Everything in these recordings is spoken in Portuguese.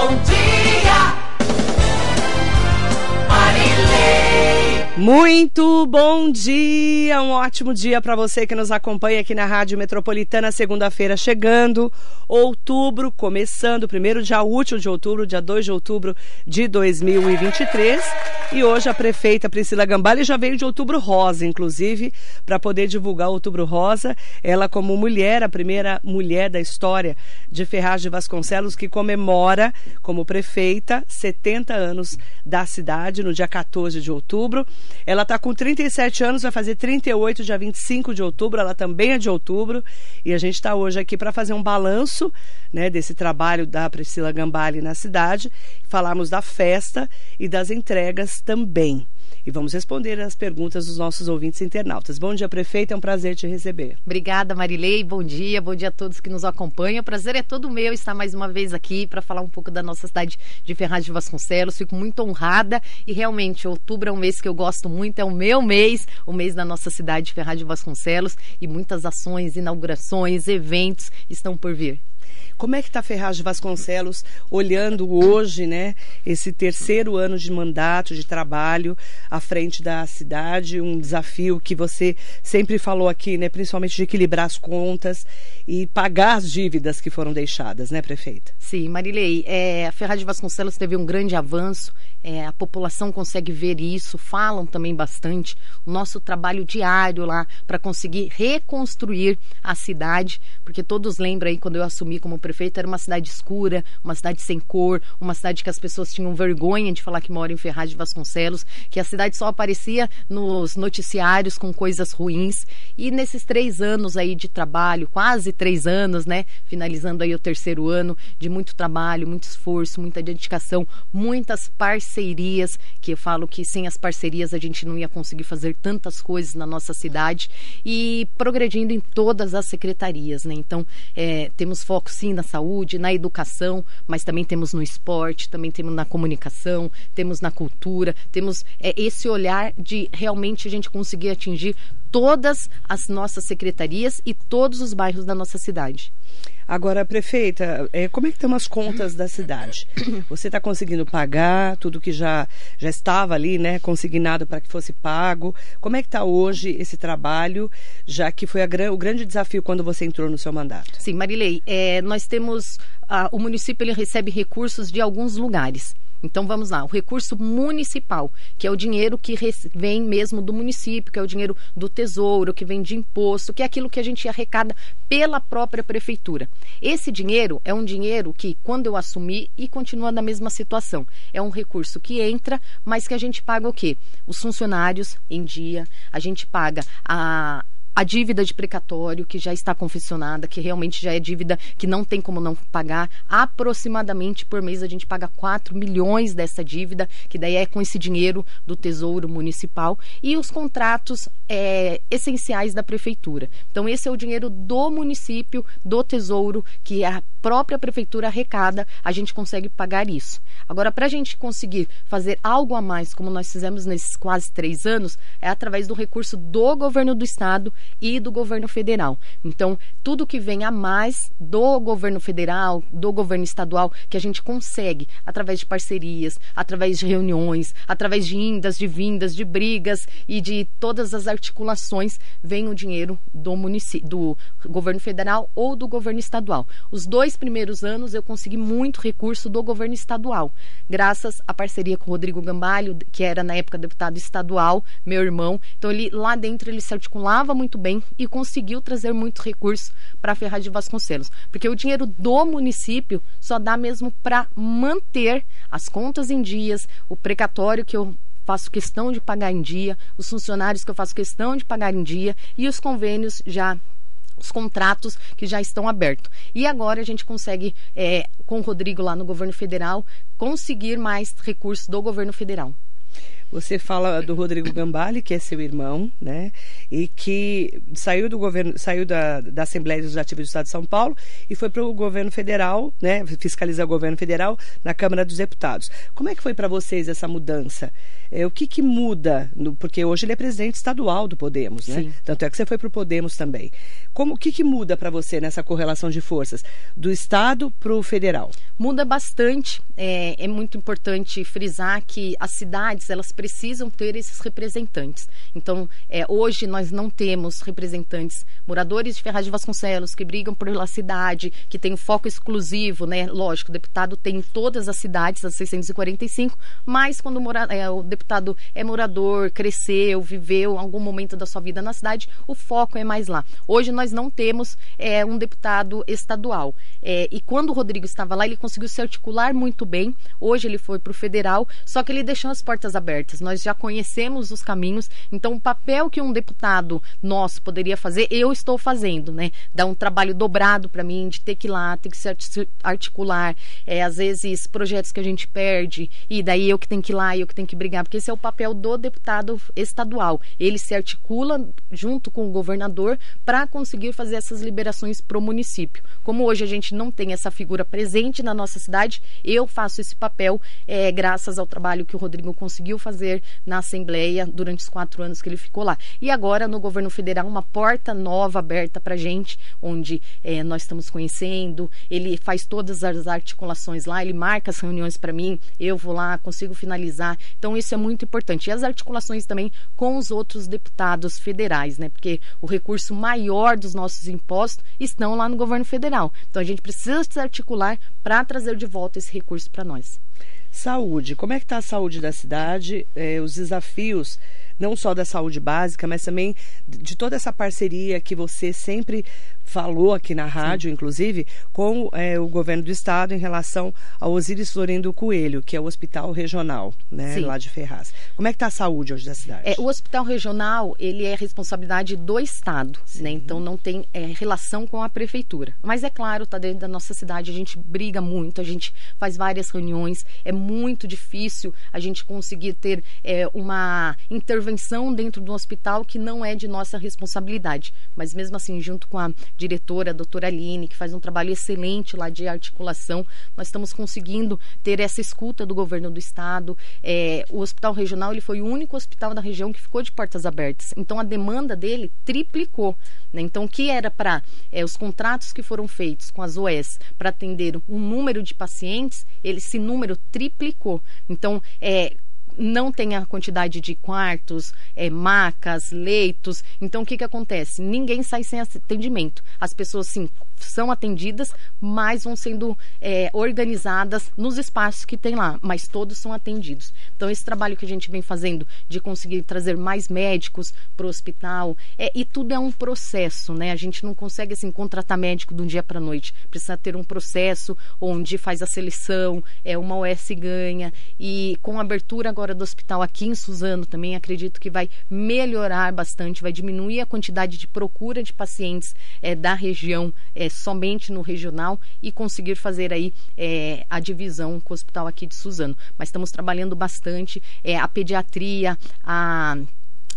Bom dia. Muito bom dia, um ótimo dia para você que nos acompanha aqui na Rádio Metropolitana, segunda-feira chegando, outubro começando, primeiro dia útil de outubro, dia 2 de outubro de 2023. E hoje a prefeita Priscila Gambale já veio de outubro rosa, inclusive, para poder divulgar outubro rosa. Ela, como mulher, a primeira mulher da história de Ferraz de Vasconcelos, que comemora, como prefeita, 70 anos da cidade no dia 14 de outubro. Ela está com 37 anos, vai fazer 38 dia 25 de outubro, ela também é de outubro. E a gente está hoje aqui para fazer um balanço né, desse trabalho da Priscila Gambale na cidade, falarmos da festa e das entregas também e vamos responder as perguntas dos nossos ouvintes internautas. Bom dia, prefeito, é um prazer te receber. Obrigada, Marilei. Bom dia, bom dia a todos que nos acompanham. O prazer é todo meu estar mais uma vez aqui para falar um pouco da nossa cidade de Ferraz de Vasconcelos. Fico muito honrada e realmente outubro é um mês que eu gosto muito, é o meu mês, o mês da nossa cidade de Ferraz de Vasconcelos e muitas ações, inaugurações, eventos estão por vir. Como é que está Ferraz de Vasconcelos olhando hoje, né, esse terceiro ano de mandato, de trabalho à frente da cidade, um desafio que você sempre falou aqui, né, principalmente de equilibrar as contas e pagar as dívidas que foram deixadas, né, prefeita? Sim, Marilei, é, a Ferraz de Vasconcelos teve um grande avanço, é, a população consegue ver isso, falam também bastante. O nosso trabalho diário lá para conseguir reconstruir a cidade, porque todos lembram aí quando eu assumi como prefeita prefeito era uma cidade escura, uma cidade sem cor, uma cidade que as pessoas tinham vergonha de falar que mora em Ferraz de Vasconcelos, que a cidade só aparecia nos noticiários com coisas ruins. E nesses três anos aí de trabalho, quase três anos, né? Finalizando aí o terceiro ano de muito trabalho, muito esforço, muita dedicação, muitas parcerias, que eu falo que sem as parcerias a gente não ia conseguir fazer tantas coisas na nossa cidade e progredindo em todas as secretarias, né? Então, é, temos foco sim na saúde, na educação, mas também temos no esporte, também temos na comunicação, temos na cultura, temos é, esse olhar de realmente a gente conseguir atingir todas as nossas secretarias e todos os bairros da nossa cidade. Agora, prefeita, é, como é que estão as contas da cidade? Você está conseguindo pagar tudo que já, já estava ali, né, consignado para que fosse pago? Como é que está hoje esse trabalho, já que foi a, o grande desafio quando você entrou no seu mandato? Sim, Marilei, é, nós temos, a, o município ele recebe recursos de alguns lugares. Então vamos lá, o recurso municipal, que é o dinheiro que vem mesmo do município, que é o dinheiro do tesouro, que vem de imposto, que é aquilo que a gente arrecada pela própria prefeitura. Esse dinheiro é um dinheiro que, quando eu assumi, e continua na mesma situação, é um recurso que entra, mas que a gente paga o quê? Os funcionários em dia, a gente paga a a dívida de precatório, que já está confeccionada, que realmente já é dívida que não tem como não pagar. Aproximadamente por mês a gente paga 4 milhões dessa dívida, que daí é com esse dinheiro do Tesouro Municipal. E os contratos é, essenciais da Prefeitura. Então, esse é o dinheiro do município, do Tesouro, que a própria Prefeitura arrecada, a gente consegue pagar isso. Agora, para a gente conseguir fazer algo a mais, como nós fizemos nesses quase três anos, é através do recurso do governo do Estado e do governo federal. Então, tudo que vem a mais do governo federal, do governo estadual, que a gente consegue através de parcerias, através de reuniões, através de indas, de vindas, de brigas e de todas as articulações, vem o dinheiro do município, do governo federal ou do governo estadual. Os dois primeiros anos eu consegui muito recurso do governo estadual, graças à parceria com o Rodrigo Gambalho, que era na época deputado estadual, meu irmão. Então, ele lá dentro ele se articulava muito muito bem e conseguiu trazer muito recurso para a Ferraz de Vasconcelos. Porque o dinheiro do município só dá mesmo para manter as contas em dias, o precatório que eu faço questão de pagar em dia, os funcionários que eu faço questão de pagar em dia e os convênios já os contratos que já estão abertos. E agora a gente consegue, é, com o Rodrigo lá no governo federal, conseguir mais recursos do governo federal. Você fala do Rodrigo Gambale, que é seu irmão, né? E que saiu do governo, saiu da, da Assembleia Legislativa do Estado de São Paulo e foi para o governo federal, né? Fiscalizar o governo federal na Câmara dos Deputados. Como é que foi para vocês essa mudança? É, o que, que muda? No, porque hoje ele é presidente estadual do Podemos, né? Sim. Tanto é que você foi para o Podemos também. Como, o que, que muda para você nessa correlação de forças do Estado para o federal? Muda bastante. É, é muito importante frisar que as cidades elas precisam ter esses representantes. Então, é, hoje nós não temos representantes moradores de Ferraz de Vasconcelos que brigam pela cidade, que tem um foco exclusivo, né? Lógico, o deputado tem em todas as cidades, as 645, mas quando mora, é, o deputado é morador, cresceu, viveu algum momento da sua vida na cidade, o foco é mais lá. Hoje nós não temos é, um deputado estadual. É, e quando o Rodrigo estava lá, ele conseguiu se articular muito bem. Hoje ele foi para o federal, só que ele deixou as portas abertas. Nós já conhecemos os caminhos, então o papel que um deputado nosso poderia fazer, eu estou fazendo, né? Dá um trabalho dobrado para mim de ter que ir lá, ter que se articular. É, às vezes projetos que a gente perde, e daí eu que tenho que ir lá, eu que tenho que brigar, porque esse é o papel do deputado estadual. Ele se articula junto com o governador para conseguir fazer essas liberações para o município. Como hoje a gente não tem essa figura presente na nossa cidade, eu faço esse papel é, graças ao trabalho que o Rodrigo conseguiu fazer na Assembleia durante os quatro anos que ele ficou lá. E agora, no governo federal, uma porta nova aberta para gente, onde é, nós estamos conhecendo. Ele faz todas as articulações lá, ele marca as reuniões para mim, eu vou lá, consigo finalizar. Então, isso é muito importante. E as articulações também com os outros deputados federais, né? Porque o recurso maior dos nossos impostos estão lá no governo federal. Então, a gente precisa se articular para trazer de volta esse recurso para nós. Saúde, como é que está a saúde da cidade, eh, os desafios não só da saúde básica, mas também de toda essa parceria que você sempre falou aqui na rádio, Sim. inclusive, com é, o governo do estado em relação ao Osiris Florindo Coelho, que é o hospital regional, né, Sim. lá de Ferraz. Como é que está a saúde hoje da cidade? É, o hospital regional, ele é responsabilidade do estado, né, então não tem é, relação com a prefeitura. Mas é claro, está dentro da nossa cidade, a gente briga muito, a gente faz várias reuniões, é muito difícil a gente conseguir ter é, uma intervenção dentro do hospital que não é de nossa responsabilidade. Mas mesmo assim, junto com a diretora, a doutora Aline, que faz um trabalho excelente lá de articulação. Nós estamos conseguindo ter essa escuta do governo do estado. É, o hospital regional ele foi o único hospital da região que ficou de portas abertas. Então a demanda dele triplicou. Né? Então o que era para é, os contratos que foram feitos com as OS para atender um número de pacientes, ele, esse número triplicou. Então é não tem a quantidade de quartos, é, macas, leitos. Então, o que, que acontece? Ninguém sai sem atendimento. As pessoas, sim, são atendidas, mas vão sendo é, organizadas nos espaços que tem lá, mas todos são atendidos. Então, esse trabalho que a gente vem fazendo de conseguir trazer mais médicos para o hospital, é, e tudo é um processo, né? A gente não consegue, assim, contratar médico de um dia para a noite. Precisa ter um processo onde faz a seleção, é uma OS ganha, e com a abertura agora do hospital aqui em Suzano também, acredito que vai melhorar bastante, vai diminuir a quantidade de procura de pacientes é, da região é, somente no regional e conseguir fazer aí é, a divisão com o hospital aqui de Suzano. Mas estamos trabalhando bastante é, a pediatria, a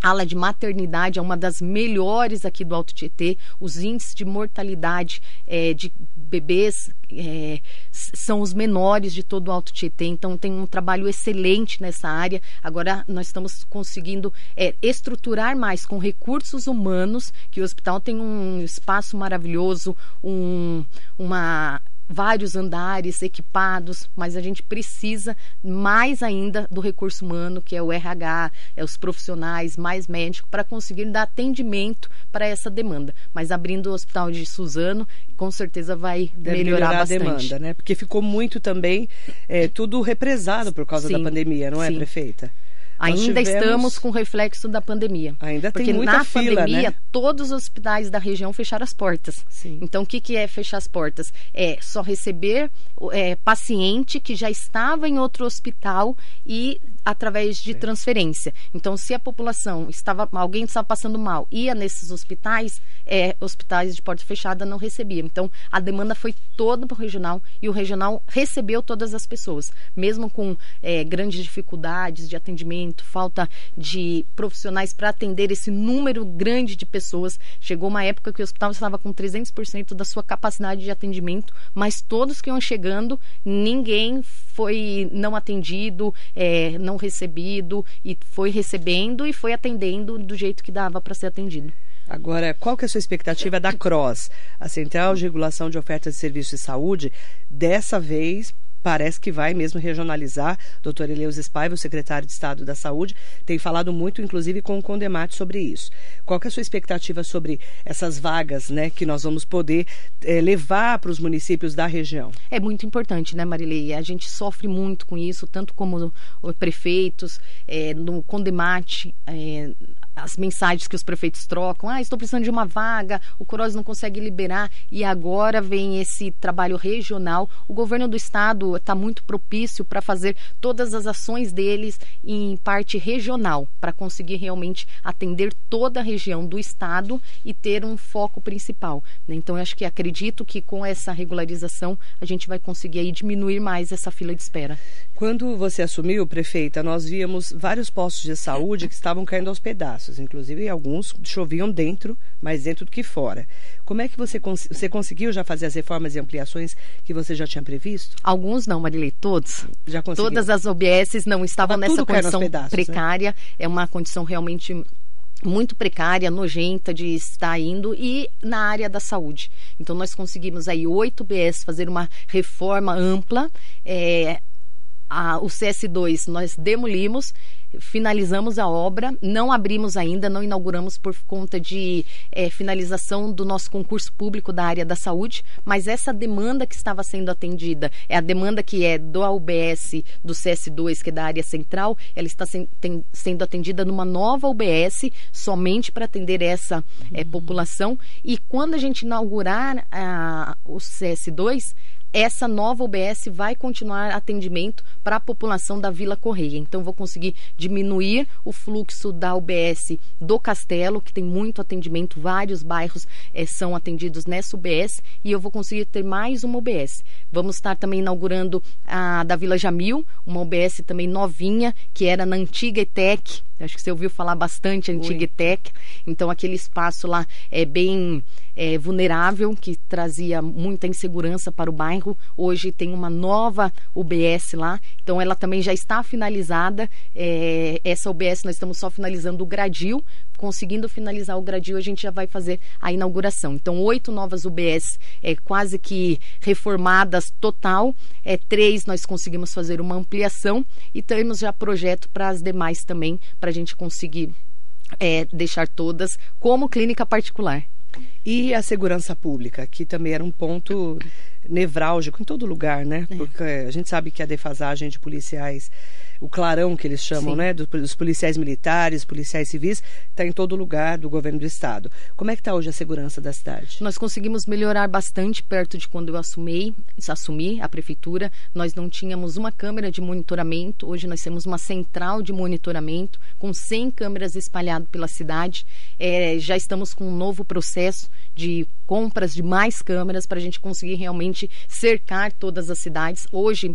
ala de maternidade é uma das melhores aqui do Alto Tietê. Os índices de mortalidade é, de bebês é, são os menores de todo o Alto Tietê. Então, tem um trabalho excelente nessa área. Agora, nós estamos conseguindo é, estruturar mais com recursos humanos, que o hospital tem um espaço maravilhoso, um, uma vários andares equipados, mas a gente precisa mais ainda do recurso humano, que é o RH, é os profissionais, mais médicos, para conseguir dar atendimento para essa demanda. Mas abrindo o hospital de Suzano, com certeza vai melhorar, melhorar, bastante. a demanda, né? Porque ficou muito também é, tudo represado por causa sim, da pandemia, não é, sim. prefeita? Ainda tivemos... estamos com reflexo da pandemia. Ainda Porque tem muita na fila, pandemia, né? todos os hospitais da região fecharam as portas. Sim. Então, o que, que é fechar as portas? É só receber é, paciente que já estava em outro hospital e através de transferência. Então, se a população estava, alguém estava passando mal, ia nesses hospitais, é, hospitais de porta fechada não recebiam. Então, a demanda foi toda para o regional e o regional recebeu todas as pessoas, mesmo com é, grandes dificuldades de atendimento, falta de profissionais para atender esse número grande de pessoas. Chegou uma época que o hospital estava com 300% da sua capacidade de atendimento, mas todos que iam chegando, ninguém foi não atendido, é, não recebido e foi recebendo e foi atendendo do jeito que dava para ser atendido. Agora, qual que é a sua expectativa da CROSS, a Central de Regulação de Ofertas de Serviços de Saúde, dessa vez parece que vai mesmo regionalizar. Doutor Eleus Spaiva, o secretário de Estado da Saúde, tem falado muito, inclusive, com o Condemate sobre isso. Qual é a sua expectativa sobre essas vagas né, que nós vamos poder é, levar para os municípios da região? É muito importante, né, Marilei? A gente sofre muito com isso, tanto como prefeitos, é, no Condemate, é, as mensagens que os prefeitos trocam, ah, estou precisando de uma vaga, o Coros não consegue liberar, e agora vem esse trabalho regional. O governo do estado está muito propício para fazer todas as ações deles em parte regional, para conseguir realmente atender toda a região do estado e ter um foco principal. Né? Então, eu acho que acredito que com essa regularização a gente vai conseguir aí diminuir mais essa fila de espera. Quando você assumiu, prefeita, nós víamos vários postos de saúde que estavam caindo aos pedaços, inclusive alguns choviam dentro, mais dentro do que fora. Como é que você, cons você conseguiu já fazer as reformas e ampliações que você já tinha previsto? Alguns não, Marilei, todos. Já conseguiu? Todas as OBS não estavam Tava nessa condição pedaços, né? precária, né? é uma condição realmente muito precária, nojenta de estar indo e na área da saúde. Então nós conseguimos aí oito BS fazer uma reforma ampla. É, a, o CS2 nós demolimos, finalizamos a obra, não abrimos ainda, não inauguramos por conta de é, finalização do nosso concurso público da área da saúde, mas essa demanda que estava sendo atendida é a demanda que é do UBS do CS2, que é da área central, ela está sen, tem, sendo atendida numa nova UBS somente para atender essa é, população. E quando a gente inaugurar a, o CS2, essa nova UBS vai continuar atendimento para a população da Vila Correia. Então, vou conseguir diminuir o fluxo da UBS do Castelo, que tem muito atendimento, vários bairros é, são atendidos nessa UBS, e eu vou conseguir ter mais uma UBS. Vamos estar também inaugurando a da Vila Jamil, uma UBS também novinha, que era na antiga ETEC. Acho que você ouviu falar bastante antiga ETEC. Então, aquele espaço lá é bem é, vulnerável, que trazia muita insegurança para o bairro. Hoje tem uma nova UBS lá, então ela também já está finalizada. É, essa UBS nós estamos só finalizando o gradil. Conseguindo finalizar o gradil, a gente já vai fazer a inauguração. Então, oito novas UBS é, quase que reformadas total. É, três nós conseguimos fazer uma ampliação e temos já projeto para as demais também, para a gente conseguir é, deixar todas como clínica particular. E a segurança pública, que também era um ponto nevrálgico em todo lugar, né? É. Porque a gente sabe que a defasagem de policiais o clarão que eles chamam, Sim. né, dos policiais militares, policiais civis, está em todo lugar do governo do estado. Como é que está hoje a segurança da cidade? Nós conseguimos melhorar bastante perto de quando eu assumi, assumi a prefeitura. Nós não tínhamos uma câmera de monitoramento. Hoje nós temos uma central de monitoramento com 100 câmeras espalhadas pela cidade. É, já estamos com um novo processo de compras de mais câmeras para a gente conseguir realmente cercar todas as cidades. Hoje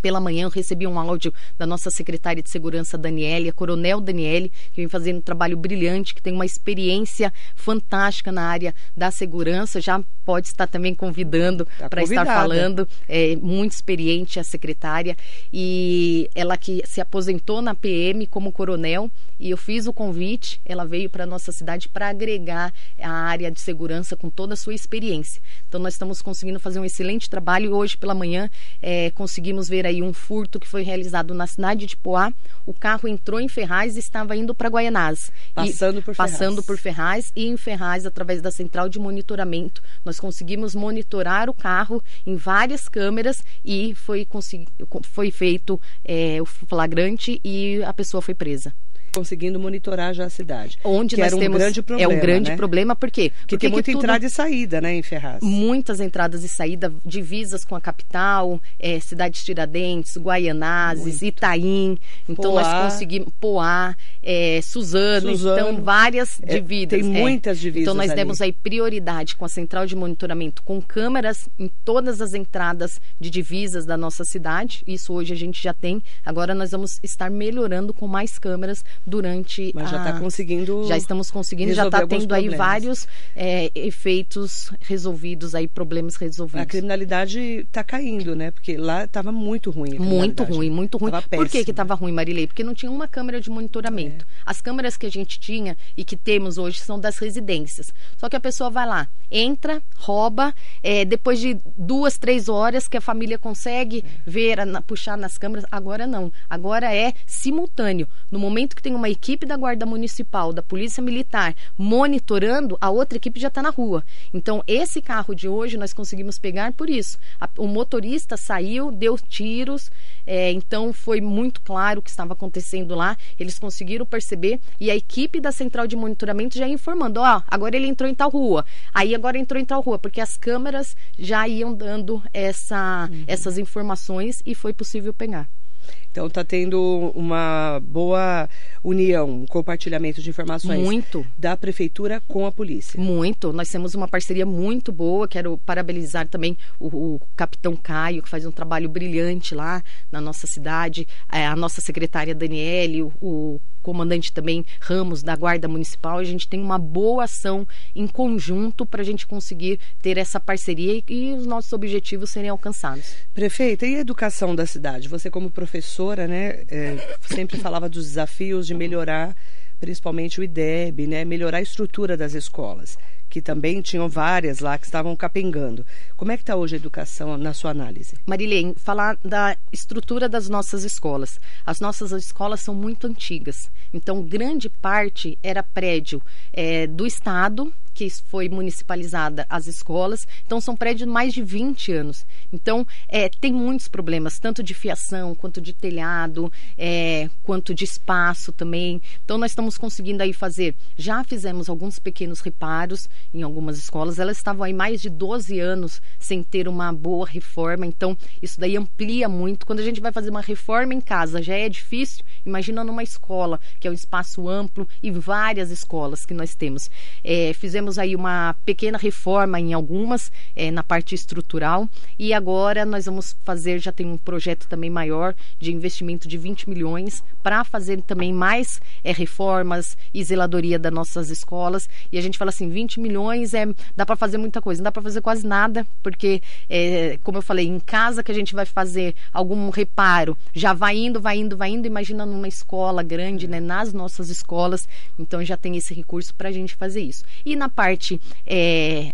pela manhã eu recebi um áudio da nossa secretária de segurança, Daniele, a Coronel Daniele, que vem fazendo um trabalho brilhante, que tem uma experiência fantástica na área da segurança. Já pode estar também convidando tá para estar falando. É muito experiente a secretária. E ela que se aposentou na PM como coronel, e eu fiz o convite, ela veio para a nossa cidade para agregar a área de segurança com toda a sua experiência. Então nós estamos conseguindo fazer um excelente trabalho e hoje pela manhã é, conseguimos ver aí um furto que foi realizado na cidade de Poá. O carro entrou em Ferraz e estava indo para Guaianás. Passando por Ferraz. Passando por Ferraz e em Ferraz, através da central de monitoramento, nós conseguimos monitorar o carro em várias câmeras e foi, foi feito é, o flagrante e a pessoa foi presa. Conseguindo monitorar já a cidade. Onde nós era um temos grande problema, é um grande né? problema porque Que porque tem muita tudo- entrada e saída, né, em Ferraz. muitas entradas e saídas, divisas com a capital, é, cidades Tiradentes, Guaianazes, Itaim. Então Poá. nós conseguimos Poá, é, Suzano, Suzano. então várias É, dividas. tem é. muitas divisas Então nós ali. demos aí prioridade com a central de monitoramento, com câmeras em todas as entradas de divisas da nossa cidade. Isso hoje a gente já tem. Agora nós vamos estar melhorando com mais câmeras durante Mas já está conseguindo. Já estamos conseguindo, já está tendo aí problemas. vários é, efeitos resolvidos aí, problemas resolvidos. A criminalidade está caindo, né? Porque lá estava muito ruim. Muito ruim, muito ruim. Tava Por que estava ruim, Marilei? Porque não tinha uma câmera de monitoramento. É. As câmeras que a gente tinha e que temos hoje são das residências. Só que a pessoa vai lá, entra, rouba, é, depois de duas, três horas que a família consegue ver, na- puxar nas câmeras. Agora não. Agora é simultâneo. No momento que tem uma equipe da Guarda Municipal, da Polícia Militar, monitorando, a outra equipe já está na rua. Então, esse carro de hoje nós conseguimos pegar por isso. A- o motorista saiu, deu tiros, é, então foi muito claro o que estava acontecendo lá. Eles conseguiram perceber e a equipe da central de monitoramento já informando: ó, agora ele entrou em tal rua, aí agora entrou em tal rua, porque as câmeras já iam dando essa, essas informações e foi possível pegar. Então está tendo uma boa união, um compartilhamento de informações Muito. da prefeitura com a polícia. Muito. Nós temos uma parceria muito boa. Quero parabenizar também o, o capitão Caio, que faz um trabalho brilhante lá na nossa cidade, é, a nossa secretária Daniele, o, o comandante também Ramos da Guarda Municipal. A gente tem uma boa ação em conjunto para a gente conseguir ter essa parceria e, e os nossos objetivos serem alcançados. Prefeita, e a educação da cidade? Você como professora, né, é, sempre falava dos desafios de melhorar, principalmente o IDEB, né, melhorar a estrutura das escolas, que também tinham várias lá que estavam capengando. Como é que está hoje a educação na sua análise? Marilene, falar da estrutura das nossas escolas. As nossas escolas são muito antigas. Então, grande parte era prédio eh, do Estado, que foi municipalizada as escolas. Então, são prédios de mais de 20 anos. Então, eh, tem muitos problemas, tanto de fiação, quanto de telhado, eh, quanto de espaço também. Então, nós estamos conseguindo aí fazer. Já fizemos alguns pequenos reparos em algumas escolas. Elas estavam aí mais de 12 anos sem ter uma boa reforma. Então, isso daí amplia muito. Quando a gente vai fazer uma reforma em casa, já é difícil. Imagina numa escola, que é um espaço amplo e várias escolas que nós temos. É, fizemos aí uma pequena reforma em algumas, é, na parte estrutural. E agora nós vamos fazer, já tem um projeto também maior de investimento de 20 milhões para fazer também mais é, reformas e zeladoria das nossas escolas. E a gente fala assim, 20 milhões é dá para fazer muita coisa, não dá para fazer quase nada, porque é, como eu falei, em casa que a gente vai fazer algum reparo, já vai indo, vai indo, vai indo. Imagina numa escola grande, né, nas nossas escolas. Então já tem esse recurso para a gente fazer isso. E na parte é,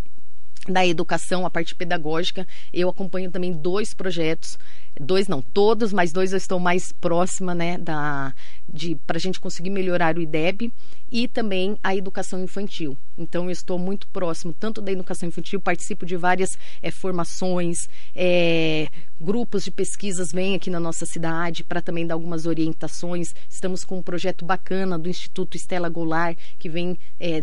da educação, a parte pedagógica, eu acompanho também dois projetos, dois não, todos, mas dois eu estou mais próxima, né, da de para a gente conseguir melhorar o IDEB e também a educação infantil. Então eu estou muito próximo tanto da educação infantil, participo de várias é, formações, é, grupos de pesquisas vêm aqui na nossa cidade para também dar algumas orientações. Estamos com um projeto bacana do Instituto Estela Goulart que vem é,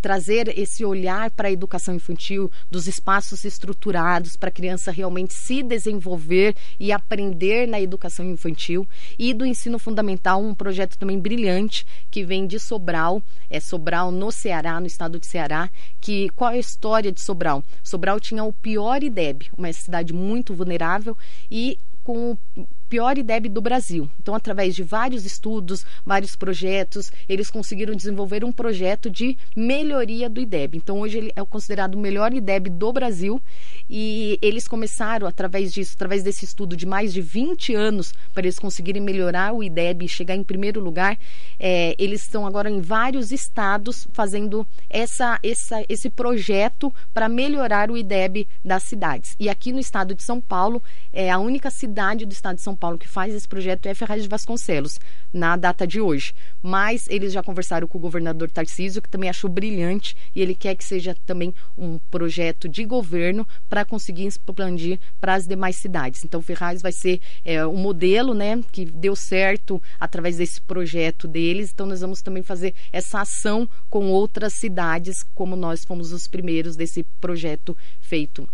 trazer esse olhar para a educação infantil, dos espaços estruturados para a criança realmente se desenvolver e aprender na educação infantil e do ensino fundamental, um projeto também brilhante que vem de Sobral, é Sobral no Ceará, no estado de Ceará, que qual é a história de Sobral? Sobral tinha o pior IDEB, uma cidade muito vulnerável e com o pior IDEB do Brasil. Então, através de vários estudos, vários projetos, eles conseguiram desenvolver um projeto de melhoria do IDEB. Então, hoje ele é considerado o melhor IDEB do Brasil e eles começaram, através disso, através desse estudo de mais de 20 anos, para eles conseguirem melhorar o IDEB e chegar em primeiro lugar, é, eles estão agora em vários estados fazendo essa, essa, esse projeto para melhorar o IDEB das cidades. E aqui no estado de São Paulo, é a única cidade do estado de São Paulo que faz esse projeto é Ferraz de Vasconcelos, na data de hoje. Mas eles já conversaram com o governador Tarcísio, que também achou brilhante, e ele quer que seja também um projeto de governo para conseguir expandir para as demais cidades. Então, Ferraz vai ser é, um modelo né, que deu certo através desse projeto deles. Então, nós vamos também fazer essa ação com outras cidades, como nós fomos os primeiros desse projeto feito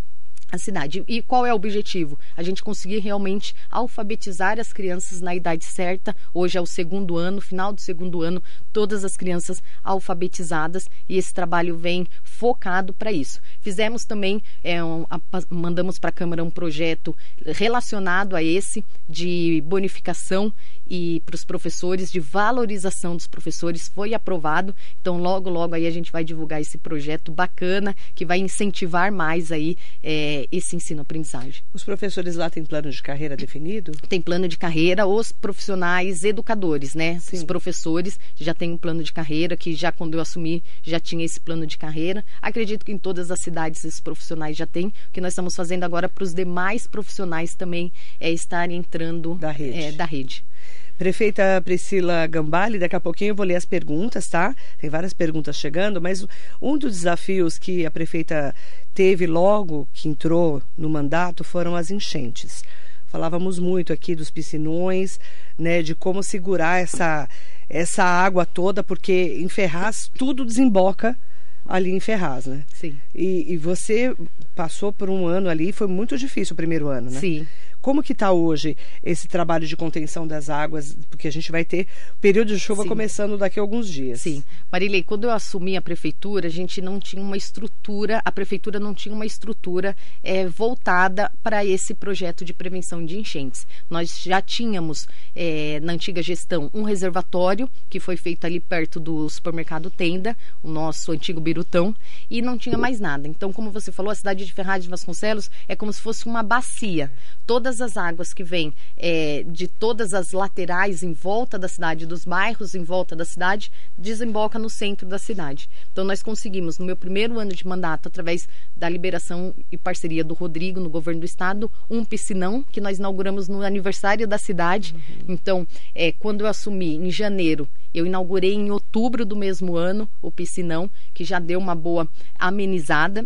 a cidade. E qual é o objetivo? A gente conseguir realmente alfabetizar as crianças na idade certa. Hoje é o segundo ano, final do segundo ano, todas as crianças alfabetizadas e esse trabalho vem focado para isso. Fizemos também, é, um, a, mandamos para a Câmara um projeto relacionado a esse de bonificação e para os professores, de valorização dos professores, foi aprovado. Então, logo, logo aí a gente vai divulgar esse projeto bacana que vai incentivar mais aí. É, esse ensino-aprendizagem. Os professores lá têm plano de carreira definido? Tem plano de carreira, os profissionais educadores, né? Sim. Os professores já têm um plano de carreira, que já quando eu assumi já tinha esse plano de carreira. Acredito que em todas as cidades esses profissionais já têm. O que nós estamos fazendo agora para os demais profissionais também é estarem entrando da rede. É, da rede. Prefeita Priscila Gambale, daqui a pouquinho eu vou ler as perguntas, tá? Tem várias perguntas chegando, mas um dos desafios que a prefeita teve logo que entrou no mandato foram as enchentes. Falávamos muito aqui dos piscinões, né, de como segurar essa, essa água toda, porque em Ferraz tudo desemboca ali em Ferraz, né? Sim. E, e você passou por um ano ali, foi muito difícil o primeiro ano, né? Sim. Como que está hoje esse trabalho de contenção das águas? Porque a gente vai ter período de chuva Sim. começando daqui a alguns dias. Sim. Marilei, quando eu assumi a prefeitura, a gente não tinha uma estrutura, a prefeitura não tinha uma estrutura é, voltada para esse projeto de prevenção de enchentes. Nós já tínhamos, é, na antiga gestão, um reservatório que foi feito ali perto do supermercado Tenda, o nosso antigo Birutão, e não tinha mais nada. Então, como você falou, a cidade de Ferraz de Vasconcelos é como se fosse uma bacia. Todas todas as águas que vêm é, de todas as laterais em volta da cidade, dos bairros em volta da cidade, desemboca no centro da cidade. Então nós conseguimos, no meu primeiro ano de mandato, através da liberação e parceria do Rodrigo no governo do estado, um piscinão que nós inauguramos no aniversário da cidade. Uhum. Então, é, quando eu assumi em janeiro, eu inaugurei em outubro do mesmo ano o piscinão, que já deu uma boa amenizada.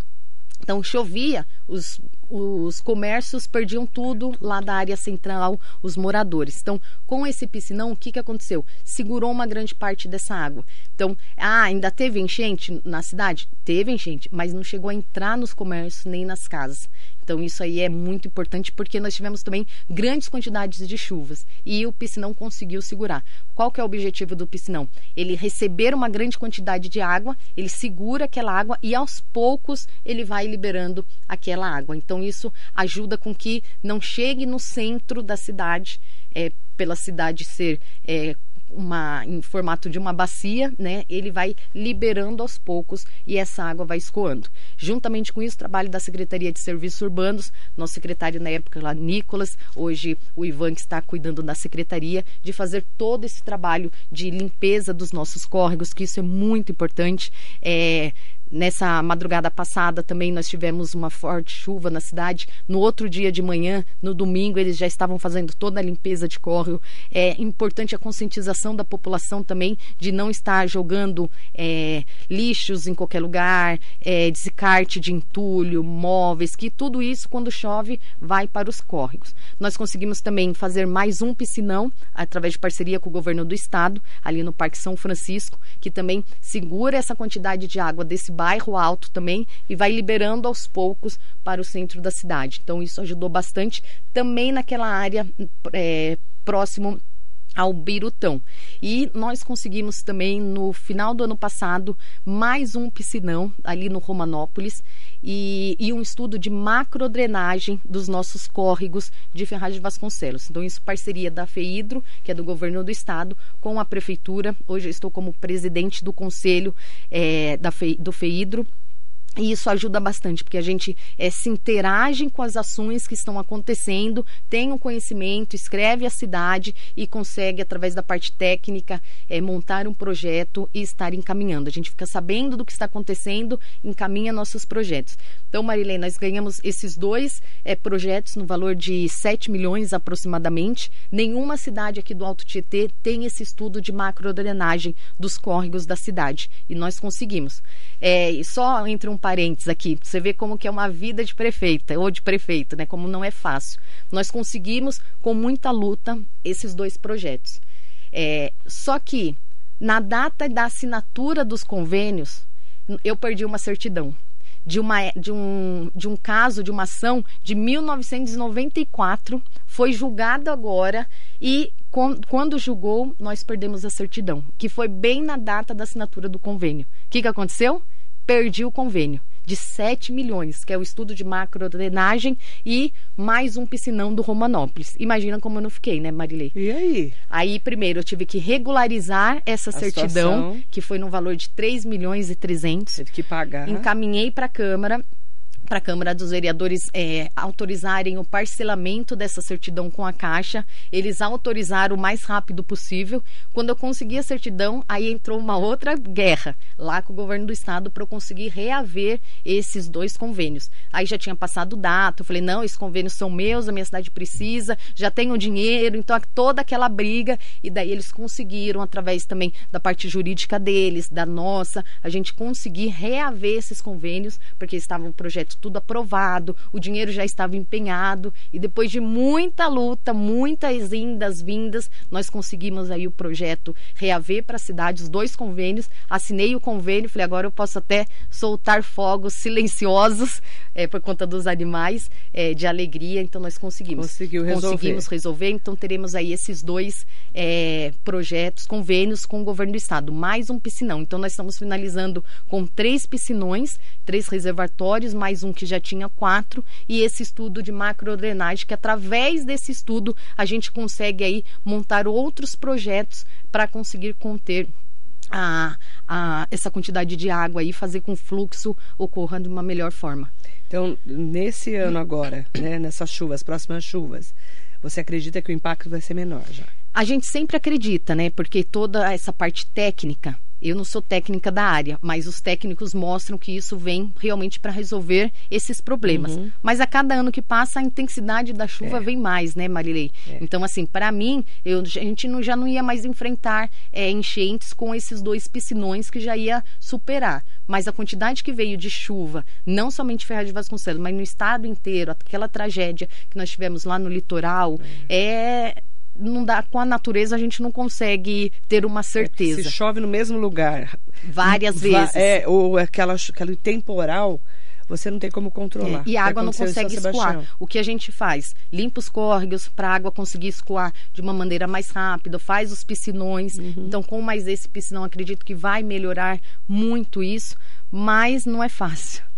Então chovia, os os comércios perdiam tudo lá da área central, os moradores. Então, com esse piscinão, o que, que aconteceu? Segurou uma grande parte dessa água. Então, ah, ainda teve enchente na cidade? Teve enchente, mas não chegou a entrar nos comércios nem nas casas. Então, isso aí é muito importante porque nós tivemos também grandes quantidades de chuvas e o piscinão conseguiu segurar. Qual que é o objetivo do piscinão? Ele receber uma grande quantidade de água, ele segura aquela água e aos poucos ele vai liberando aquela água. Então, isso ajuda com que não chegue no centro da cidade, é, pela cidade ser é, uma, em formato de uma bacia, né? Ele vai liberando aos poucos e essa água vai escoando. Juntamente com isso, o trabalho da Secretaria de Serviços Urbanos, nosso secretário na época lá, Nicolas, hoje o Ivan que está cuidando da secretaria, de fazer todo esse trabalho de limpeza dos nossos córregos, que isso é muito importante. É, Nessa madrugada passada também nós tivemos uma forte chuva na cidade. No outro dia de manhã, no domingo, eles já estavam fazendo toda a limpeza de córrego. É importante a conscientização da população também de não estar jogando é, lixos em qualquer lugar, é, descarte de entulho, móveis, que tudo isso, quando chove, vai para os córregos. Nós conseguimos também fazer mais um piscinão, através de parceria com o governo do estado, ali no Parque São Francisco, que também segura essa quantidade de água desse bairro alto também e vai liberando aos poucos para o centro da cidade. Então isso ajudou bastante também naquela área é, próximo ao Birutão. E nós conseguimos também no final do ano passado mais um piscinão ali no Romanópolis e, e um estudo de macrodrenagem dos nossos córregos de Ferraz de Vasconcelos. Então, isso parceria da FEIDRO, que é do governo do estado, com a prefeitura. Hoje eu estou como presidente do conselho é, da FE, do FEIDRO E isso ajuda bastante, porque a gente é, se interage com as ações que estão acontecendo, tem um conhecimento, escreve a cidade e consegue, através da parte técnica, é, montar um projeto e estar encaminhando. A gente fica sabendo do que está acontecendo, encaminha nossos projetos. Então, Marilene, nós ganhamos esses dois é, projetos no valor de 7 milhões aproximadamente. Nenhuma cidade aqui do Alto Tietê tem esse estudo de macrodrenagem dos córregos da cidade. E nós conseguimos. É, só entre um parênteses aqui, você vê como que é uma vida de prefeita ou de prefeito, né? Como não é fácil. Nós conseguimos com muita luta esses dois projetos. É, só que na data da assinatura dos convênios, eu perdi uma certidão de, uma, de, um, de um caso, de uma ação de 1994, foi julgado agora e quando julgou, nós perdemos a certidão, que foi bem na data da assinatura do convênio. O que, que aconteceu? Perdi o convênio de 7 milhões, que é o estudo de macrodrenagem e mais um piscinão do Romanópolis. Imagina como eu não fiquei, né, Marilei? E aí? Aí, primeiro, eu tive que regularizar essa A certidão, situação. que foi no valor de 3 milhões e 300. Teve que pagar. Encaminhei para a Câmara para a Câmara dos Vereadores é, autorizarem o parcelamento dessa certidão com a Caixa. Eles autorizaram o mais rápido possível. Quando eu consegui a certidão, aí entrou uma outra guerra lá com o governo do estado para eu conseguir reaver esses dois convênios. Aí já tinha passado data, eu falei: não, esses convênios são meus, a minha cidade precisa, já tenho dinheiro, então toda aquela briga. E daí eles conseguiram, através também da parte jurídica deles, da nossa, a gente conseguir reaver esses convênios, porque estava um projeto tudo aprovado, o dinheiro já estava empenhado e depois de muita luta, muitas indas, vindas, nós conseguimos aí o projeto reaver para a cidade, os dois convênios, assinei o convênio, falei agora eu posso até soltar fogos silenciosos é, por conta dos animais, é, de alegria, então nós conseguimos. Conseguiu resolver. Conseguimos resolver, então teremos aí esses dois é, projetos, convênios com o governo do estado, mais um piscinão. Então nós estamos finalizando com três piscinões, três reservatórios, mais um um que já tinha quatro, e esse estudo de macrodrenagem, que através desse estudo a gente consegue aí montar outros projetos para conseguir conter a, a, essa quantidade de água e fazer com que o fluxo ocorra de uma melhor forma. Então, nesse ano agora, né, nessas chuvas, próximas chuvas, você acredita que o impacto vai ser menor já? A gente sempre acredita, né? Porque toda essa parte técnica eu não sou técnica da área, mas os técnicos mostram que isso vem realmente para resolver esses problemas. Uhum. Mas a cada ano que passa, a intensidade da chuva é. vem mais, né, Marilei? É. Então, assim, para mim, eu, a gente não, já não ia mais enfrentar é, enchentes com esses dois piscinões que já ia superar. Mas a quantidade que veio de chuva, não somente em Ferraz de Vasconcelos, mas no estado inteiro, aquela tragédia que nós tivemos lá no litoral, é, é não dá com a natureza a gente não consegue ter uma certeza. É se chove no mesmo lugar várias vezes, é, ou aquela aquele temporal, você não tem como controlar. É, e a água não consegue escoar. O que a gente faz? Limpa os córregos para a água conseguir escoar de uma maneira mais rápida, faz os piscinões. Uhum. Então, com mais esse piscinão, acredito que vai melhorar muito isso, mas não é fácil.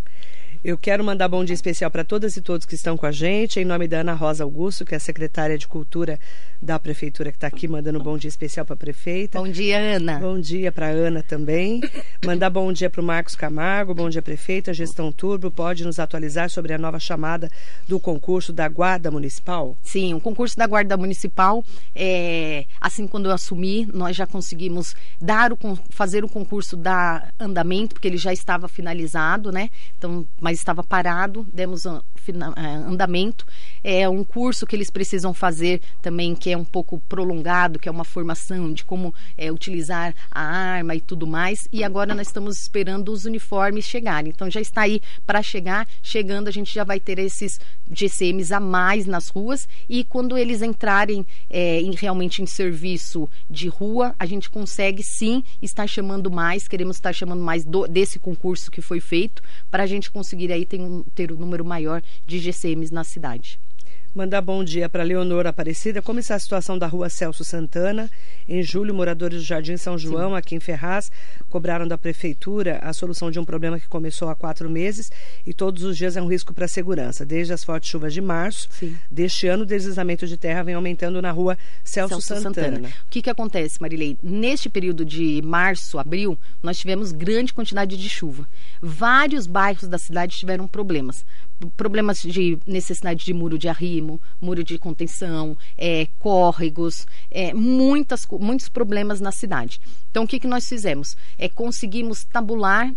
Eu quero mandar bom dia especial para todas e todos que estão com a gente, em nome da Ana Rosa Augusto, que é secretária de Cultura da Prefeitura, que está aqui mandando um bom dia especial para a prefeita. Bom dia, Ana. Bom dia para Ana também. Mandar bom dia para o Marcos Camargo, bom dia, prefeita. Gestão Turbo, pode nos atualizar sobre a nova chamada do concurso da Guarda Municipal? Sim, o concurso da Guarda Municipal, é, assim, quando eu assumi, nós já conseguimos dar o, fazer o concurso da andamento, porque ele já estava finalizado, né? Então, mas mas estava parado, demos um, andamento. É um curso que eles precisam fazer também, que é um pouco prolongado, que é uma formação de como é, utilizar a arma e tudo mais. E agora nós estamos esperando os uniformes chegarem. Então já está aí para chegar. Chegando, a gente já vai ter esses GCMs a mais nas ruas. E quando eles entrarem é, em, realmente em serviço de rua, a gente consegue sim estar chamando mais. Queremos estar chamando mais do, desse concurso que foi feito para a gente conseguir aí ter um, ter um número maior de GCMs na cidade. Mandar bom dia para Leonor Aparecida. Como está a situação da rua Celso Santana? Em julho, moradores do Jardim São João, Sim. aqui em Ferraz, cobraram da prefeitura a solução de um problema que começou há quatro meses e todos os dias é um risco para a segurança. Desde as fortes chuvas de março Sim. deste ano, o deslizamento de terra vem aumentando na rua Celso, Celso Santana. Santana. O que, que acontece, Marilei? Neste período de março, abril, nós tivemos grande quantidade de chuva. Vários bairros da cidade tiveram problemas problemas de necessidade de muro de arrimo, muro de contenção, é, córregos, é, muitas, muitos problemas na cidade. Então, o que, que nós fizemos? É conseguimos tabular,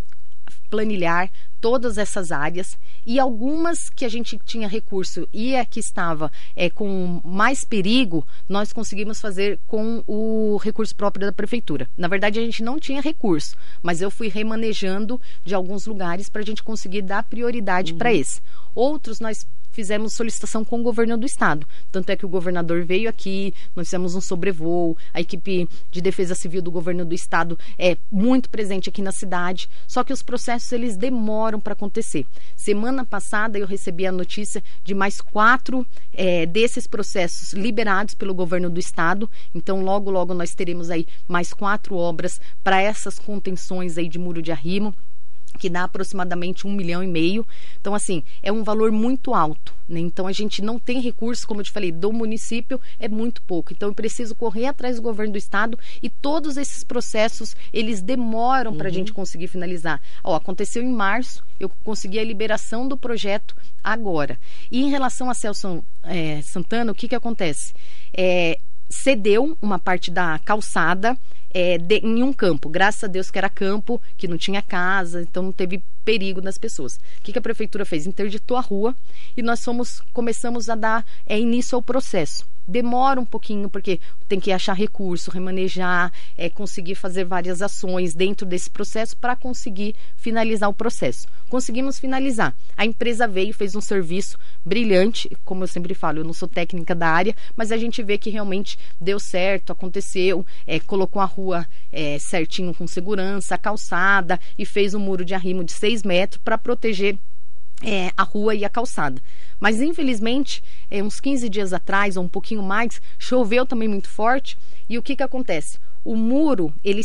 planilhar todas essas áreas e algumas que a gente tinha recurso e a que estava é, com mais perigo, nós conseguimos fazer com o recurso próprio da prefeitura. Na verdade, a gente não tinha recurso, mas eu fui remanejando de alguns lugares para a gente conseguir dar prioridade uhum. para esse. Outros nós fizemos solicitação com o governo do estado. Tanto é que o governador veio aqui, nós fizemos um sobrevoo, a equipe de defesa civil do governo do estado é muito presente aqui na cidade. Só que os processos eles demoram para acontecer. Semana passada eu recebi a notícia de mais quatro é, desses processos liberados pelo governo do estado. Então logo logo nós teremos aí mais quatro obras para essas contenções aí de muro de arrimo que dá aproximadamente um milhão e meio. Então, assim, é um valor muito alto. Né? Então, a gente não tem recursos, como eu te falei, do município é muito pouco. Então, eu preciso correr atrás do governo do estado e todos esses processos, eles demoram uhum. para a gente conseguir finalizar. Ó, aconteceu em março, eu consegui a liberação do projeto agora. E em relação a Celso é, Santana, o que, que acontece? É, cedeu uma parte da calçada é, de, em um campo. Graças a Deus que era campo, que não tinha casa, então não teve perigo nas pessoas. O que, que a prefeitura fez? Interditou a rua e nós fomos, começamos a dar é, início ao processo demora um pouquinho, porque tem que achar recurso, remanejar, é, conseguir fazer várias ações dentro desse processo para conseguir finalizar o processo. Conseguimos finalizar. A empresa veio, fez um serviço brilhante, como eu sempre falo, eu não sou técnica da área, mas a gente vê que realmente deu certo, aconteceu, é, colocou a rua é, certinho com segurança, calçada e fez um muro de arrimo de 6 metros para proteger é, a rua e a calçada. Mas infelizmente, é, uns 15 dias atrás, ou um pouquinho mais, choveu também muito forte. E o que, que acontece? O muro, ele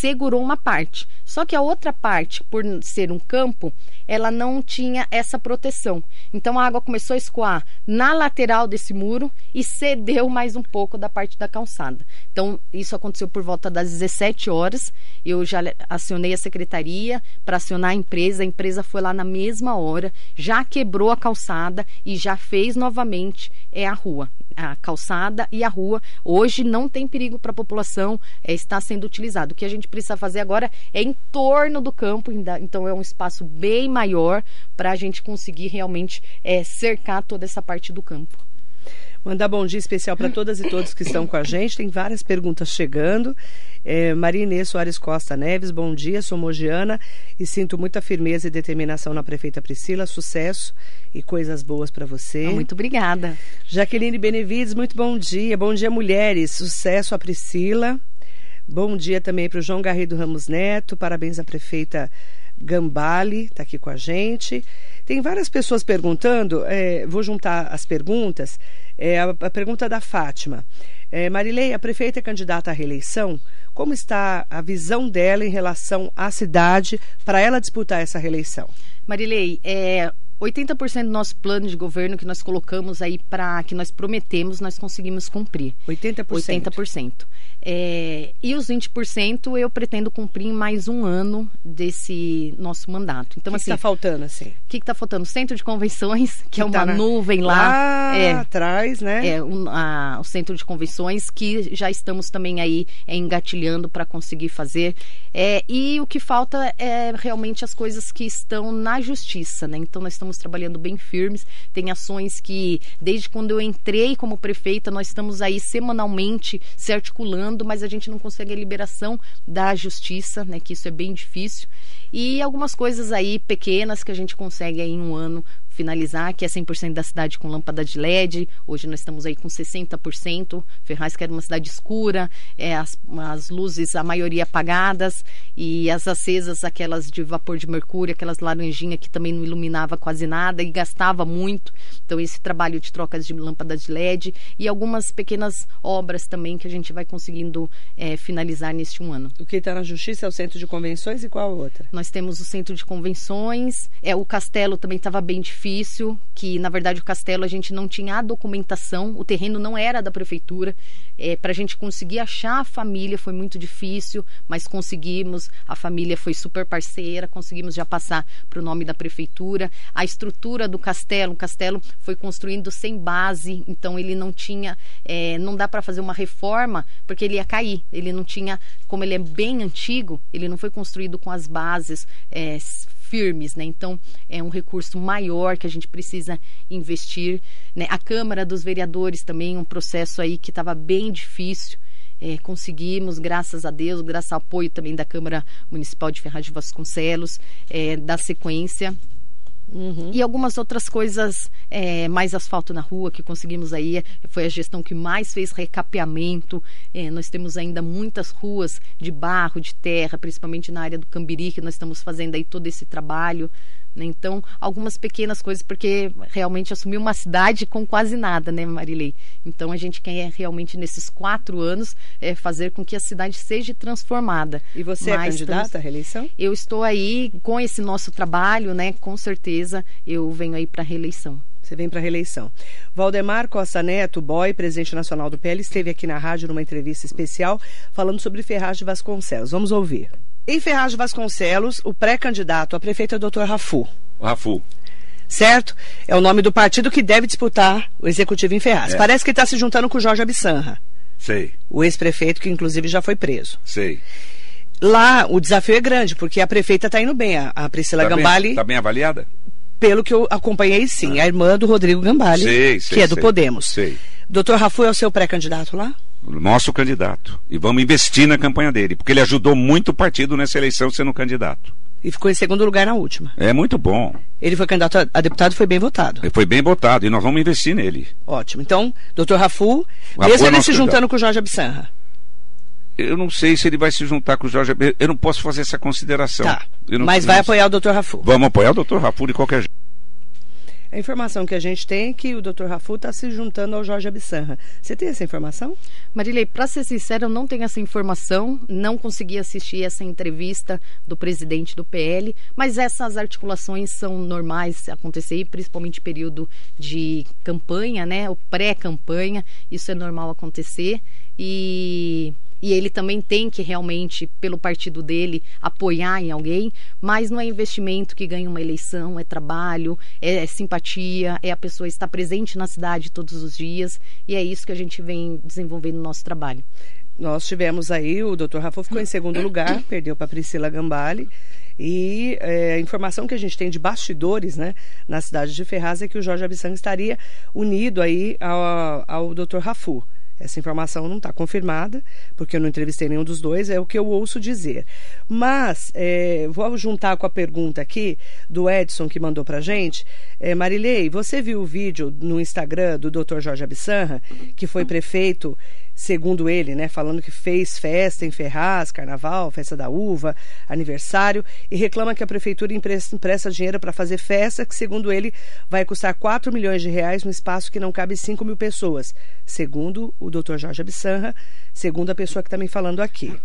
segurou uma parte. Só que a outra parte, por ser um campo, ela não tinha essa proteção. Então a água começou a escoar na lateral desse muro e cedeu mais um pouco da parte da calçada. Então isso aconteceu por volta das 17 horas. Eu já acionei a secretaria para acionar a empresa. A empresa foi lá na mesma hora, já quebrou a calçada e já fez novamente é a rua a calçada e a rua. Hoje não tem perigo para a população, é, está sendo utilizado. O que a gente precisa fazer agora é em torno do campo, então é um espaço bem maior para a gente conseguir realmente é, cercar toda essa parte do campo. Mandar bom dia especial para todas e todos que estão com a gente. Tem várias perguntas chegando. É, Maria Inês Soares Costa Neves, bom dia, sou mogiana e sinto muita firmeza e determinação na prefeita Priscila. Sucesso e coisas boas para você. Ah, muito obrigada. Jaqueline Benevides, muito bom dia. Bom dia, mulheres. Sucesso a Priscila. Bom dia também para o João Garrido Ramos Neto. Parabéns à prefeita Gambale, está aqui com a gente. Tem várias pessoas perguntando, é, vou juntar as perguntas. É, a, a pergunta da Fátima. É, Marilei, a prefeita é candidata à reeleição. Como está a visão dela em relação à cidade para ela disputar essa reeleição? Marilei, é, 80% do nosso plano de governo que nós colocamos aí para que nós prometemos, nós conseguimos cumprir. 80%. 80%. É, e os 20% eu pretendo cumprir em mais um ano desse nosso mandato. Então, o que assim. está faltando, assim? O que está faltando? Centro de convenções, que, que é uma tá na... nuvem lá. Lá é, atrás, né? É, um, a, o centro de convenções, que já estamos também aí é, engatilhando para conseguir fazer. É, e o que falta é realmente as coisas que estão na justiça, né? Então, nós estamos trabalhando bem firmes. Tem ações que, desde quando eu entrei como prefeita, nós estamos aí semanalmente se articulando mas a gente não consegue a liberação da justiça, né? Que isso é bem difícil. E algumas coisas aí pequenas que a gente consegue aí em um ano finalizar, que é 100% da cidade com lâmpada de LED. Hoje nós estamos aí com 60%. Ferraz, que era uma cidade escura, é, as, as luzes, a maioria apagadas, e as acesas, aquelas de vapor de mercúrio, aquelas laranjinhas que também não iluminava quase nada e gastava muito. Então, esse trabalho de trocas de lâmpadas de LED e algumas pequenas obras também que a gente vai conseguindo é, finalizar neste um ano. O que está na Justiça é o Centro de Convenções e qual outra? Nós temos o Centro de Convenções, é o Castelo também estava bem difícil, que na verdade o Castelo a gente não tinha a documentação, o terreno não era da prefeitura, é, para a gente conseguir achar a família foi muito difícil, mas conseguimos, a família foi super parceira, conseguimos já passar para o nome da prefeitura. A estrutura do castelo, o castelo foi construído sem base, então ele não tinha, é, não dá para fazer uma reforma porque ele ia cair. Ele não tinha, como ele é bem antigo, ele não foi construído com as bases é, firmes, né? Então é um recurso maior que a gente precisa investir. Né? A Câmara dos Vereadores também um processo aí que estava bem difícil. É, conseguimos, graças a Deus, graças ao apoio também da Câmara Municipal de Ferraz de Vasconcelos, é, da sequência Uhum. E algumas outras coisas, é, mais asfalto na rua que conseguimos aí, foi a gestão que mais fez recapeamento. É, nós temos ainda muitas ruas de barro, de terra, principalmente na área do Cambiri, que nós estamos fazendo aí todo esse trabalho. Né? Então, algumas pequenas coisas, porque realmente assumiu uma cidade com quase nada, né, Marilei? Então, a gente quer realmente, nesses quatro anos, é, fazer com que a cidade seja transformada. E você é Mas é candidata estamos... à reeleição? Eu estou aí com esse nosso trabalho, né? Com certeza, eu venho aí para a reeleição. Você vem para a reeleição. Valdemar Costa Neto, boy, presidente nacional do PL, esteve aqui na rádio numa entrevista especial falando sobre Ferraz de Vasconcelos. Vamos ouvir. Em Ferraz de Vasconcelos, o pré-candidato a prefeito é o Dr. Rafu. Rafu. Certo? É o nome do partido que deve disputar o executivo em Ferraz. É. Parece que está se juntando com o Jorge Abissanra. Sei. O ex-prefeito que inclusive já foi preso. Sei. Lá o desafio é grande, porque a prefeita está indo bem, a, Priscila tá Gambale. Está bem avaliada? Pelo que eu acompanhei, sim. Ah. A irmã do Rodrigo Gambale, sei, sei, que é do sei, Podemos. Sei. Doutor Rafu é o seu pré-candidato lá? Nosso candidato. E vamos investir na campanha dele, porque ele ajudou muito o partido nessa eleição sendo candidato. E ficou em segundo lugar na última. É muito bom. Ele foi candidato a deputado e foi bem votado. Ele foi bem votado e nós vamos investir nele. Ótimo. Então, doutor Rafu, Rafu mesmo é ele se juntando candidato. com o Jorge Absanra. Eu não sei se ele vai se juntar com o Jorge Eu não posso fazer essa consideração. Tá. Não, Mas vai apoiar o doutor Rafu. Vamos apoiar o doutor Rafu de qualquer jeito. A informação que a gente tem é que o Dr. Rafu está se juntando ao Jorge Abissanra. Você tem essa informação? Marilei, para ser sincera, eu não tenho essa informação, não consegui assistir essa entrevista do presidente do PL, mas essas articulações são normais acontecer, principalmente período de campanha, né? O pré-campanha, isso é normal acontecer. E e ele também tem que realmente, pelo partido dele, apoiar em alguém, mas não é investimento que ganha uma eleição, é trabalho, é, simpatia, é a pessoa estar presente na cidade todos os dias, e é isso que a gente vem desenvolvendo no nosso trabalho. Nós tivemos aí, o doutor Rafa ficou em segundo lugar, perdeu para Priscila Gambale. E é, a informação que a gente tem de bastidores né, na cidade de Ferraz é que o Jorge Abissang estaria unido aí ao, ao Dr. Rafu. Essa informação não está confirmada, porque eu não entrevistei nenhum dos dois, é o que eu ouço dizer. Mas, é, vou juntar com a pergunta aqui do Edson, que mandou para gente. É, Marilei, você viu o vídeo no Instagram do Dr. Jorge Abissanra, que foi prefeito segundo ele, né, falando que fez festa em Ferraz, carnaval, festa da uva, aniversário, e reclama que a prefeitura empresta, dinheiro para fazer festa, que segundo ele vai custar 4 milhões de reais no espaço que não cabe 5 mil pessoas, segundo o doutor Jorge Abissanra, segundo a pessoa que está me falando aqui.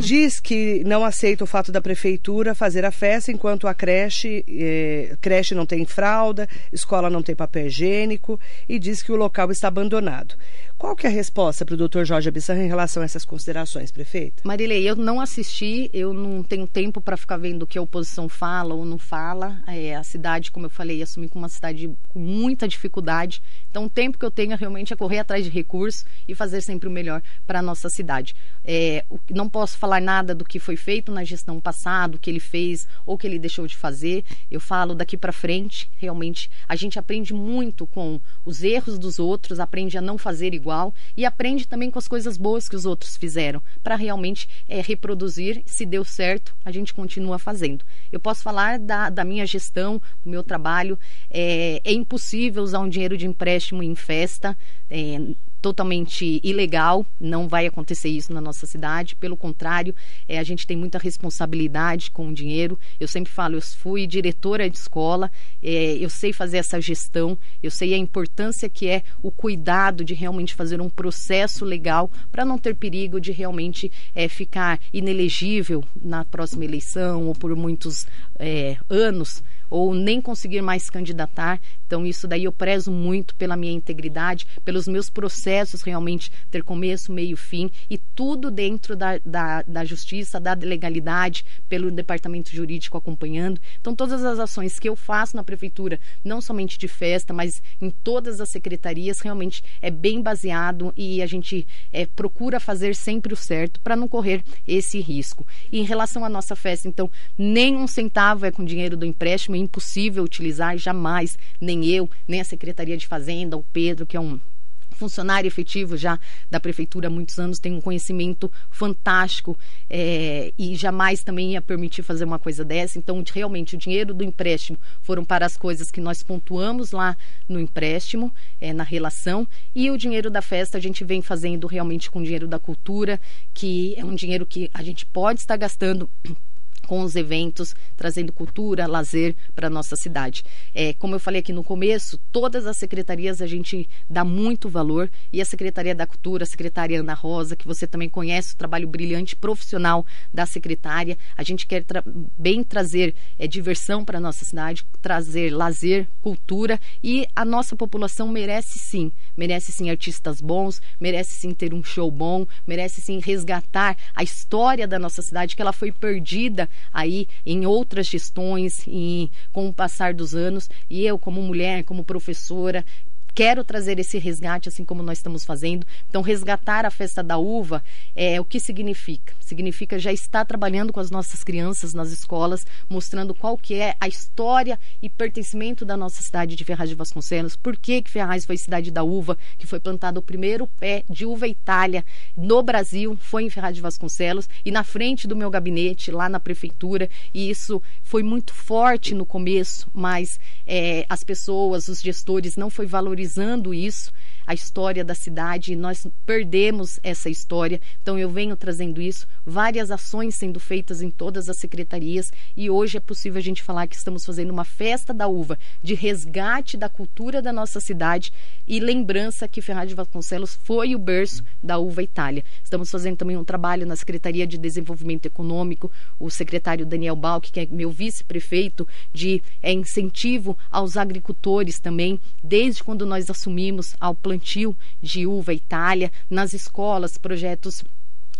Diz que não aceita o fato da prefeitura fazer a festa enquanto a creche, eh, creche não tem fralda, escola não tem papel higiênico e diz que o local está abandonado. Qual que é a resposta para o doutor Jorge Abissan em relação a essas considerações, prefeito? Marilei, eu não assisti, eu não tenho tempo para ficar vendo o que a oposição fala ou não fala. É, a cidade, como eu falei, assumi como uma cidade com muita dificuldade. Então, o tempo que eu tenho realmente é correr atrás de recursos e fazer sempre o melhor para a nossa cidade. É, não posso falar nada do que foi feito na gestão passada, o que ele fez ou que ele deixou de fazer. Eu falo daqui para frente, realmente a gente aprende muito com os erros dos outros, aprende a não fazer igual e aprende também com as coisas boas que os outros fizeram, para realmente é, reproduzir. Se deu certo, a gente continua fazendo. Eu posso falar da, da minha gestão, do meu trabalho. É, é impossível usar um dinheiro de empréstimo em festa. É, totalmente ilegal, não vai acontecer isso na nossa cidade, pelo contrário, é, a gente tem muita responsabilidade com o dinheiro. Eu sempre falo, eu fui diretora de escola, é, eu sei fazer essa gestão, eu sei a importância que é o cuidado de realmente fazer um processo legal para não ter perigo de realmente é, ficar inelegível na próxima eleição ou por muitos é, anos ou nem conseguir mais candidatar. Então, isso daí eu prezo muito pela minha integridade, pelos meus processos realmente ter começo, meio, fim e tudo dentro da, da, da justiça, da legalidade, pelo departamento jurídico acompanhando. Então, todas as ações que eu faço na prefeitura, não somente de festa, mas em todas as secretarias, realmente é bem baseado e a gente é, procura fazer sempre o certo para não correr esse risco. E em relação à nossa festa, então, nem um centavo é com dinheiro do empréstimo, é impossível utilizar jamais, nem eu, nem a Secretaria de Fazenda, o Pedro, que é um funcionário efetivo já da prefeitura há muitos anos, tem um conhecimento fantástico é, e jamais também ia permitir fazer uma coisa dessa. Então, realmente, o dinheiro do empréstimo foram para as coisas que nós pontuamos lá no empréstimo, é, na relação, e o dinheiro da festa a gente vem fazendo realmente com o dinheiro da cultura, que é um dinheiro que a gente pode estar gastando com os eventos, trazendo cultura, lazer para a nossa cidade. É, como eu falei aqui no começo, todas as secretarias a gente dá muito valor. E a Secretaria da Cultura, a secretária Ana Rosa, que você também conhece, o trabalho brilhante profissional da secretária, a gente quer tra bem trazer é, diversão para a nossa cidade, trazer lazer, cultura. E a nossa população merece sim, merece sim artistas bons, merece sim ter um show bom, merece sim resgatar a história da nossa cidade que ela foi perdida aí em outras gestões, em, com o passar dos anos. E eu, como mulher, como professora, quero trazer esse resgate, assim como nós estamos fazendo. Então, resgatar a festa da uva, é o que significa? Significa já estar trabalhando com as nossas crianças nas escolas, mostrando qual que é a história e pertencimento da nossa cidade de Ferraz de Vasconcelos, por que, que Ferraz foi cidade da uva, que foi plantado o primeiro pé de uva Itália no Brasil, foi em Ferraz de Vasconcelos, e na frente do meu gabinete, lá na prefeitura, e isso foi muito forte no começo, mas é, as pessoas, os gestores não foi valorizado valorizando isso a história da cidade e nós perdemos essa história. Então eu venho trazendo isso, várias ações sendo feitas em todas as secretarias e hoje é possível a gente falar que estamos fazendo uma festa da uva de resgate da cultura da nossa cidade e lembrança que Ferraz de Vasconcelos foi o berço da uva Itália. Estamos fazendo também um trabalho na Secretaria de Desenvolvimento Econômico, o secretário Daniel Balk, que é meu vice-prefeito, de é, incentivo aos agricultores também, desde quando nós assumimos ao plano plantio de uva Itália, nas escolas, projetos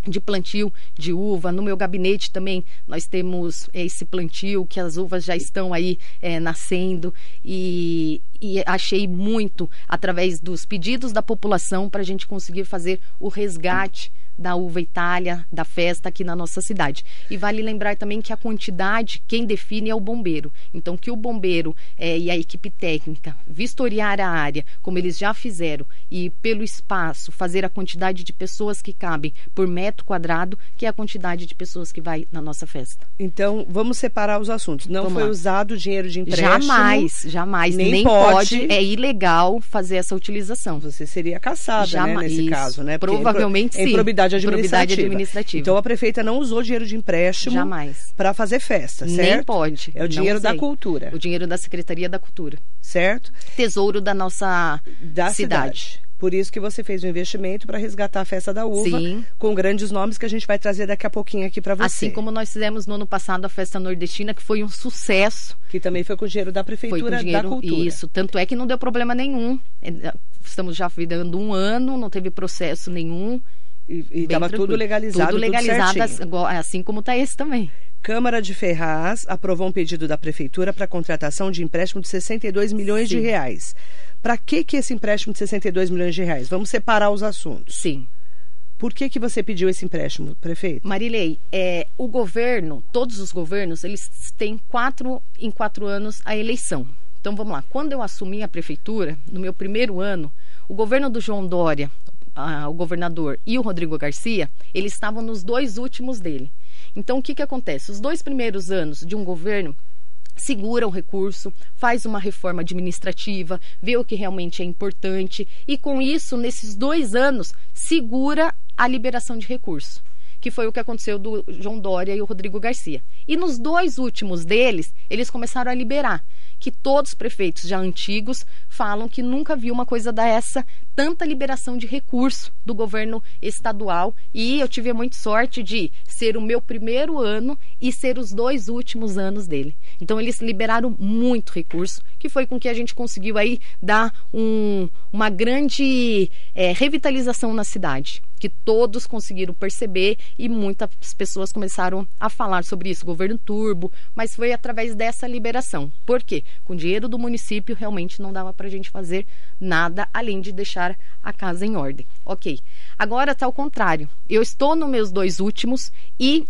de plantio de uva. No meu gabinete também nós temos esse plantio que as uvas já estão aí é, nascendo e, e, achei muito através dos pedidos da população para a gente conseguir fazer o resgate da uva Itália, da festa aqui na nossa cidade. E vale lembrar também que a quantidade, quem define é o bombeiro. Então, que o bombeiro é, e a equipe técnica vistoriar a área, como eles já fizeram, e pelo espaço, fazer a quantidade de pessoas que cabem por metro quadrado, que é a quantidade de pessoas que vai na nossa festa. Então, vamos separar os assuntos. Não vamos foi lá. usado dinheiro de empréstimo. Jamais, jamais. Nem, nem pode. pode. É ilegal fazer essa utilização. Você seria caçada, né, nesse Isso. caso, né? Porque Provavelmente é sim probidade administrativa. Administrativa. Então a prefeita não usou dinheiro de empréstimo Jamais. para fazer festa, certo? Nem pode. É o dinheiro da cultura. O dinheiro da Secretaria da Cultura. Certo? Tesouro da nossa da cidade. cidade. Por isso que você fez um investimento para resgatar a festa da uva, Sim. com grandes nomes que a gente vai trazer daqui a pouquinho aqui para você. Assim como nós fizemos no ano passado a festa nordestina, que foi um sucesso. Que também foi com o dinheiro da prefeitura dinheiro, da cultura. Isso, tanto é que não deu problema nenhum. É, estamos já vivendo um ano, não teve processo nenhum. E estava tudo legalizado. Tudo legalizado, tudo assim como está esse também. Câmara de Ferraz aprovou um pedido da Prefeitura para contratação de empréstimo de 62 milhões Sim. de reais. Para que, que esse empréstimo de 62 milhões de reais? Vamos separar os assuntos. Sim. Por que, que você pediu esse empréstimo, prefeito? Marilei, é, o governo, todos os governos, eles têm quatro em quatro anos a eleição. Então vamos lá. Quando eu assumi a prefeitura, no meu primeiro ano, o governo do João Dória, a, o governador e o Rodrigo Garcia, eles estavam nos dois últimos dele. Então o que, que acontece? Os dois primeiros anos de um governo segura o recurso, faz uma reforma administrativa, vê o que realmente é importante e com isso, nesses dois anos, segura a liberação de recurso. Que foi o que aconteceu do João Dória e o Rodrigo Garcia. E nos dois últimos deles, eles começaram a liberar que todos os prefeitos já antigos falam que nunca viu uma coisa dessa, tanta liberação de recurso do governo estadual. E eu tive muita sorte de ser o meu primeiro ano e ser os dois últimos anos dele. Então eles liberaram muito recurso, que foi com que a gente conseguiu aí dar um, uma grande é, revitalização na cidade que todos conseguiram perceber e muitas pessoas começaram a falar sobre isso, governo turbo, mas foi através dessa liberação. Por quê? Com dinheiro do município realmente não dava para a gente fazer nada além de deixar a casa em ordem. Ok. Agora está ao contrário. Eu estou nos meus dois últimos e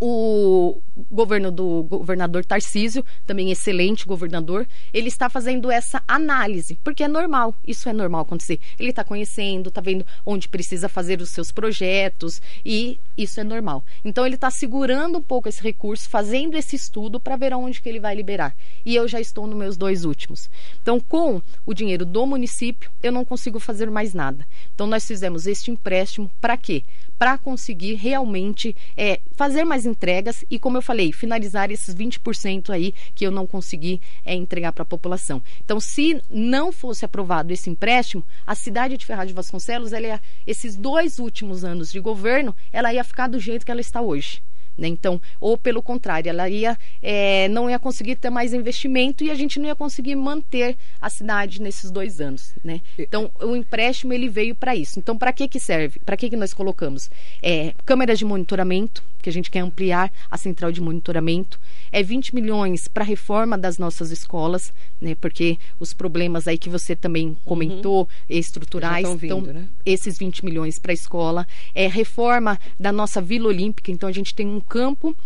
o governo do governador Tarcísio, também excelente governador, ele está fazendo essa análise, porque é normal, isso é normal acontecer. Ele está conhecendo, está vendo onde precisa fazer os seus projetos e isso é normal. Então ele está segurando um pouco esse recurso, fazendo esse estudo para ver aonde que ele vai liberar. E eu já estou nos meus dois últimos. Então, com o dinheiro do município, eu não consigo fazer mais nada. Então nós fizemos este empréstimo para quê? Para conseguir realmente é, fazer mais entregas e, como eu falei, finalizar esses 20% aí que eu não consegui é, entregar para a população. Então, se não fosse aprovado esse empréstimo, a cidade de Ferraz de Vasconcelos, ela ia, esses dois últimos anos de governo, ela ia ficar do jeito que ela está hoje. Né? Então, ou pelo contrário, ela ia é, não ia conseguir ter mais investimento e a gente não ia conseguir manter a cidade nesses dois anos. Né? Então, o empréstimo ele veio para isso. Então, para que, que serve? Para que, que nós colocamos? É, câmeras de monitoramento, que a gente quer ampliar a central de monitoramento. É 20 milhões para a reforma das nossas escolas, né? Porque os problemas aí que você também comentou, uhum. estruturais, então né? esses 20 milhões para a escola. É reforma da nossa Vila Olímpica, então a gente tem um campo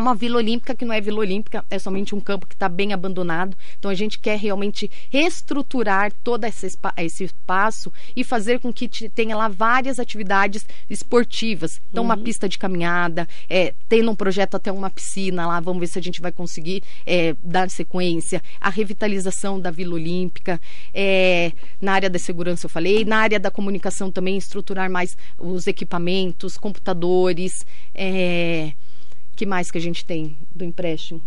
uma Vila Olímpica que não é Vila Olímpica, é somente um campo que está bem abandonado. Então a gente quer realmente reestruturar todo esse, esse espaço e fazer com que tenha lá várias atividades esportivas. Então, uhum. uma pista de caminhada, é, tendo um projeto até uma piscina lá, vamos ver se a gente vai conseguir é, dar sequência. A revitalização da Vila Olímpica, é, na área da segurança eu falei, na área da comunicação também, estruturar mais os equipamentos, computadores. É, que mais que a gente tem do empréstimo?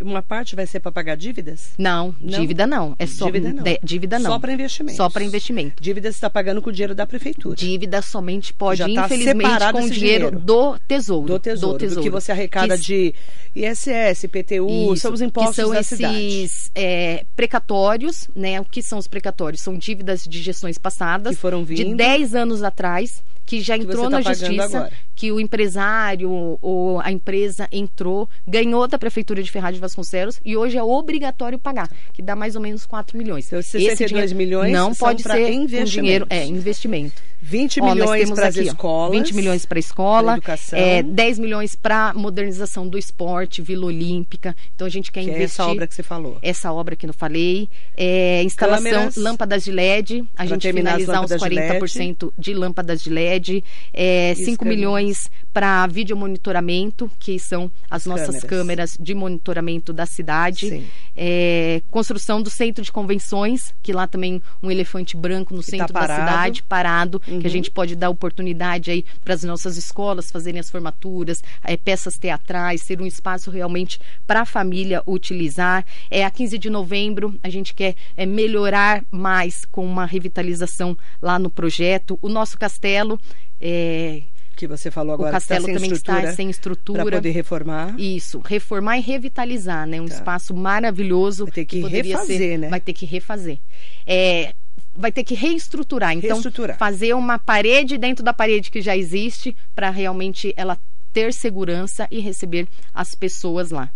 Uma parte vai ser para pagar dívidas? Não, não, dívida não. É só dívida não. De, dívida não. Só para investimento. Só para investimento. Dívida você está pagando com o dinheiro da prefeitura. Dívida somente pode, tá infelizmente, com o dinheiro, dinheiro, do tesouro. Do tesouro. Do, tesouro. do que você arrecada que, de ISS, PTU, isso, são os impostos que são da esses é, precatórios, né? O que são os precatórios? São dívidas de gestões passadas. Que foram vindo. De 10 anos atrás que já entrou tá na justiça, que o empresário ou a empresa entrou, ganhou da prefeitura de Ferraz de Vasconcelos e hoje é obrigatório pagar, que dá mais ou menos 4 milhões. Então, 62 milhões não pode ser um dinheiro, é investimento. 20 Ó, milhões para as escolas. 20 milhões para a escola. Educação. É, 10 milhões para modernização do esporte, Vila Olímpica. Então a gente quer que investir. É essa obra que você falou. Essa obra que eu falei. É, instalação Câmeras, lâmpadas de LED. A gente finalizar uns 40% de, de, lâmpadas de LED. É, 5 milhões para vídeo monitoramento, que são as nossas câmeras. câmeras de monitoramento da cidade. É, construção do centro de convenções, que lá também um elefante branco no que tá centro tá da cidade, parado uhum. que a uhum. gente pode dar oportunidade aí para as nossas escolas fazerem as formaturas, é, peças teatrais, ser um espaço realmente para a família utilizar. É, a 15 de novembro a gente quer é, melhorar mais com uma revitalização lá no projeto. O nosso castelo é, que você falou agora. O castelo está também está sem estrutura. Para poder reformar. Isso, reformar e revitalizar, né? Um tá. espaço maravilhoso. Vai ter que, que refazer, ser, né? Vai ter que refazer. É, vai ter que reestruturar. Então, reestruturar. fazer uma parede dentro da parede que já existe para realmente ela ter segurança e receber as pessoas lá.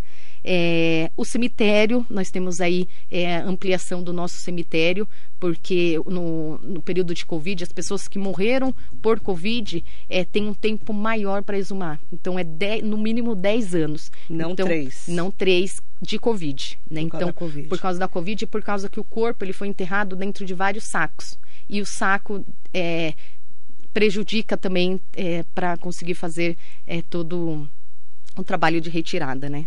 É, o cemitério, nós temos aí é, ampliação do nosso cemitério, porque no, no, período de Covid, as pessoas que morreram por Covid é, têm um tempo maior para exumar. Então, é no mínimo 10 anos. Não então, três. Não três de Covid. Né? Por então, COVID. por causa da Covid e por causa que o corpo ele foi enterrado dentro de vários sacos. E o saco é, prejudica também é, para conseguir fazer é, todo o trabalho de retirada, né?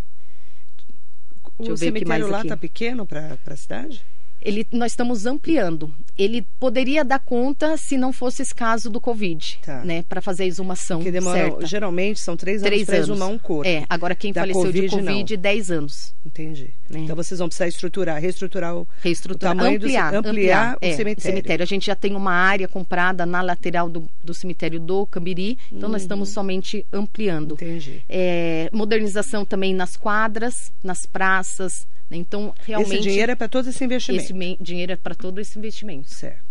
O cemitério lá está pequeno para a cidade? Ele, nós estamos ampliando. Ele poderia dar conta se não fosse esse caso do Covid, Tá. né? Para fazer a exumação Que demora, certa. geralmente são três anos Três para anos. exumar um corpo. É, agora quem Da faleceu de Covid, não. Covid, 10 anos. Entendi. É. Então vocês vão precisar estruturar, reestruturar o, Reestruturar, o tamanho ampliar, do ce- ampliar, é, o cemitério. A gente já tem uma área comprada na lateral do, do cemitério do Cambiri, então nós estamos somente ampliando. Uhum. Entendi. É, modernização também nas quadras, nas praças. Então, realmente. Esse dinheiro é para todo esse investimento. esse dinheiro é para todo esse investimento. Certo.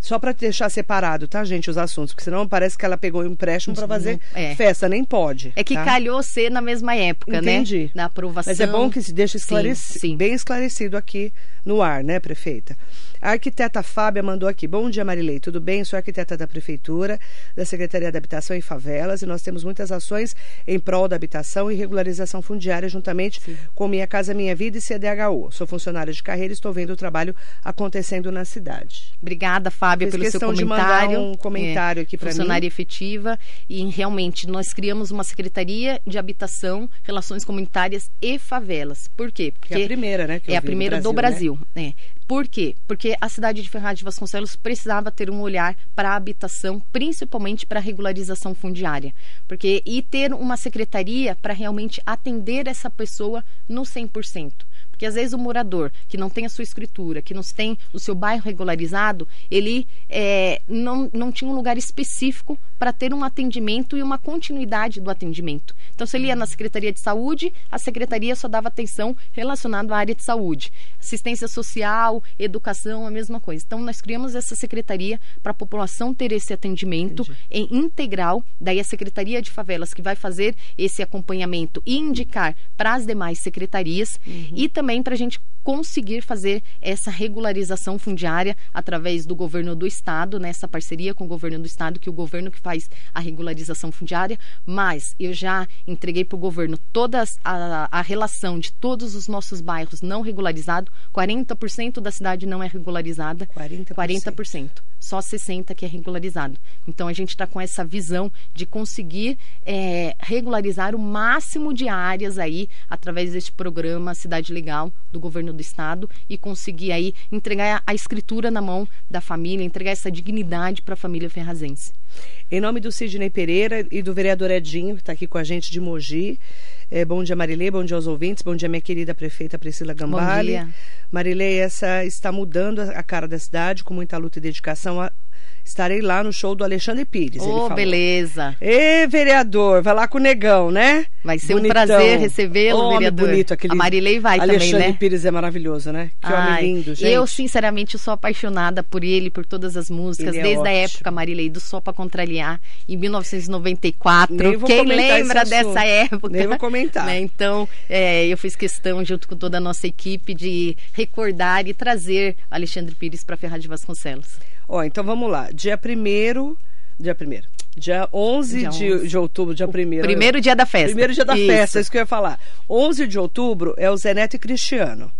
Só para deixar separado, tá, gente, os assuntos, porque senão parece que ela pegou um empréstimo para fazer é. festa, nem pode. É que tá? calhou ser na mesma época, Entendi. né? Na aprovação. Mas é bom que se deixe Sim, esclarecido, sim. bem esclarecido aqui no ar, né, prefeita? A arquiteta Fábia mandou aqui. Bom dia, Marilei. Tudo bem? Sou arquiteta da Prefeitura, da Secretaria da Habitação e Favelas, e nós temos muitas ações em prol da habitação e regularização fundiária, juntamente com Minha Casa Minha Vida e CDHU. Sou funcionária de carreira e estou vendo o trabalho acontecendo na cidade. Obrigada, Fábia, Fez pelo seu questão de comentário. um comentário aqui pra Funcionária efetiva. E realmente nós criamos uma Secretaria de Habitação, Relações Comunitárias e Favelas. Por quê? Que é a primeira, né? é a primeira do né? Brasil. é. Por quê? Porque a cidade de Ferraz de Vasconcelos precisava ter um olhar para a habitação, principalmente para a regularização fundiária. Porque e ter uma secretaria para realmente atender essa pessoa no 100%. Porque às vezes o morador que não tem a sua escritura, que não tem o seu bairro regularizado, ele é, não, não tinha um lugar específico para ter um atendimento e uma continuidade do atendimento. Então, se ele ia na Secretaria de Saúde, a Secretaria só dava atenção relacionada à área de saúde. Assistência social, educação, a mesma coisa. Então, nós criamos essa secretaria para a população ter esse atendimento em integral. Daí, a Secretaria de Favelas, que vai fazer esse acompanhamento e indicar para as demais secretarias e também para a gente conseguir fazer essa regularização fundiária através do governo do estado, nessa parceria com o governo do estado, que é o governo que faz a regularização fundiária, mas eu já entreguei para o governo toda a, a relação de todos os nossos bairros não regularizados, 40% da cidade não é regularizada, 40%. 40%. Só 60% que é regularizado. Então a gente está com essa visão de conseguir é, regularizar o máximo de áreas aí através deste programa Cidade Legal do governo do estado e conseguir aí entregar a escritura na mão da família, entregar essa dignidade para a família ferrazense. Em nome do Sidney Pereira e do vereador Edinho, que está aqui com a gente de Mogi. É, bom dia, Marilei. Bom dia aos ouvintes. Bom dia, minha querida prefeita Priscila Gambale. dia. Marilei, essa está mudando a a cara da cidade com muita luta e dedicação. A- Estarei lá no show do Alexandre Pires. falou. beleza. Ê, vereador, vai lá com o negão, né? Vai ser Bonitão. um prazer recebê-lo, vereador. bonito, aquele A Marilei vai Alexandre também, né? Pires é maravilhoso, né? Que Ai, homem lindo, gente. Eu, sinceramente, sou apaixonada por ele, por todas as músicas, Ele é desde a ótimo. época, Marilei, do Só Pra Contrariar, em 1994. Nem vou Quem lembra dessa época? Nem vou comentar. Né? Então, é, eu fiz questão, junto com toda a nossa equipe, de recordar e trazer Alexandre Pires para Ferraz de Vasconcelos. Ó, então vamos lá. Dia 1 Dia 1 Dia 11 Dia de, 11. de outubro, dia 1 Primeiro dia da festa. Primeiro dia da Isso. festa, isso que eu ia falar. 11 de outubro é o Zé Neto e Cristiano.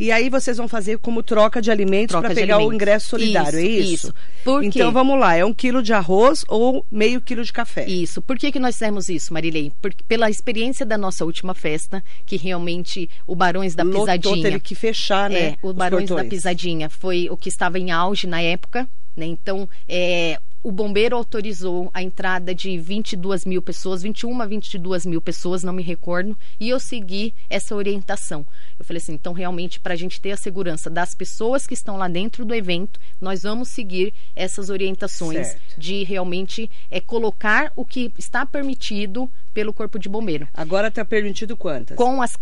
E aí vocês vão fazer como troca de alimentos para pegar o alimentos. ingresso solidário, é Isso, isso? isso. Por quê? então vamos lá, é um quilo de arroz ou meio quilo de café? Isso. Por que, que nós fizemos isso, Marilei? Porque pela experiência da nossa última festa, que realmente o Barões da Lotou, Pisadinha. teve que fechar, né? É, o Barões da portões. Pisadinha foi o que estava em auge na época, né? Então, é, o bombeiro autorizou a entrada de 22 mil pessoas, 21 a 22 mil pessoas, não me recordo, e eu segui essa orientação. Eu falei assim, então realmente para a gente ter a segurança das pessoas que estão lá dentro do evento, nós vamos seguir essas orientações Certo. de realmente é, colocar o que está permitido pelo corpo de bombeiro. Agora está permitido quantas? Com as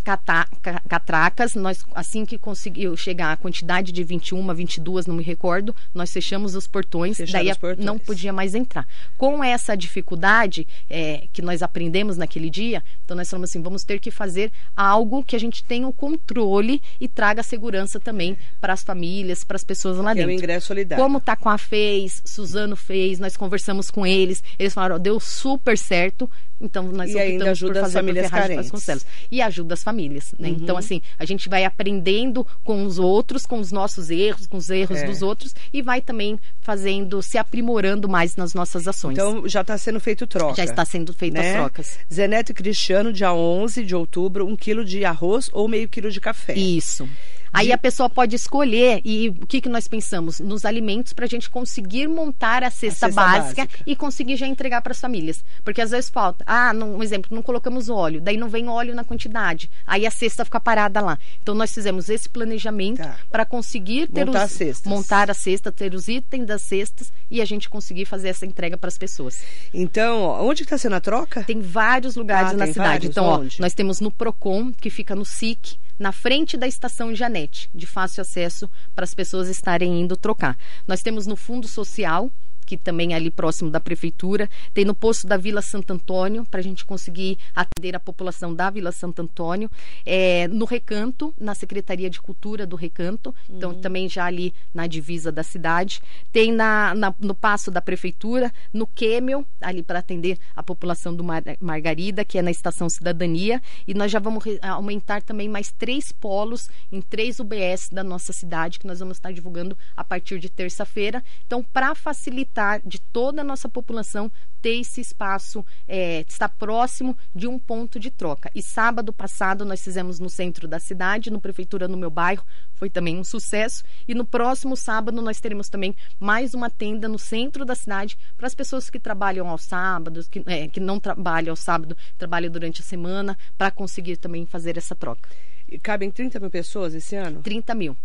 catracas, nós assim que conseguiu chegar a quantidade de 21, 22, não me recordo, nós fechamos os portões. Fecharam daí os portões. não podia mais entrar. Com essa dificuldade é, que nós aprendemos naquele dia, então nós falamos assim, vamos ter que fazer algo que a gente tenha o controle e traga segurança também para as famílias, para as pessoas lá Que é o dentro. ingresso solidário. Como tá com a fez, Suzano fez, nós conversamos com eles, eles falaram, ó, deu super certo, então nós E ainda ajuda por as famílias carentes. E ajuda as famílias, né? Então, Uhum. assim, a gente vai aprendendo com os outros, com os nossos erros, com os erros É. dos outros, e vai também fazendo, se aprimorando mais nas nossas ações. Então já está sendo feito troca. Já está sendo feitas né? as trocas. Zeneto e Cristiano, dia 11 de outubro, um quilo de arroz ou meio quilo de café. Isso. Aí a pessoa pode escolher, e o que, que nós pensamos? Nos alimentos, para a gente conseguir montar a cesta, cesta básica, básica. e conseguir já entregar para as famílias. Porque às vezes falta, ah, não, um exemplo, não colocamos óleo, daí não vem óleo na quantidade, aí a cesta fica parada lá. Então nós fizemos esse planejamento Tá. para conseguir ter Montar os, cestas. montar a cesta, ter os itens das cestas e a gente conseguir fazer essa entrega para as pessoas. Então, ó, onde está sendo a troca? Tem vários lugares Ah, na cidade. vários? Então, ó, nós temos no Procon, que fica no SIC, na frente da estação Janete, de fácil acesso para as pessoas estarem indo trocar. Nós temos no Fundo Social, que também é ali próximo da prefeitura, tem no posto da Vila Santo Antônio, para a gente conseguir atender a população da Vila Santo Antônio, é, no Recanto, na Secretaria de Cultura do Recanto, então também já ali na divisa da cidade, tem na, na- no passo da prefeitura, no Quêmel, ali para atender a população do Mar- Margarida, que é na Estação Cidadania, e nós já vamos aumentar também mais três polos em três UBS da nossa cidade, que nós vamos estar divulgando a partir de terça-feira. Então, para facilitar de toda a nossa população ter esse espaço, é, estar próximo de um ponto de troca. E sábado passado nós fizemos no centro da cidade, no Prefeitura no meu bairro, foi também um sucesso. E no próximo sábado nós teremos também mais uma tenda no centro da cidade para as pessoas que trabalham aos sábados, que, é, que não trabalham ao sábado, trabalham durante a semana, para conseguir também fazer essa troca. E Cabem 30 mil pessoas esse ano? 30 mil.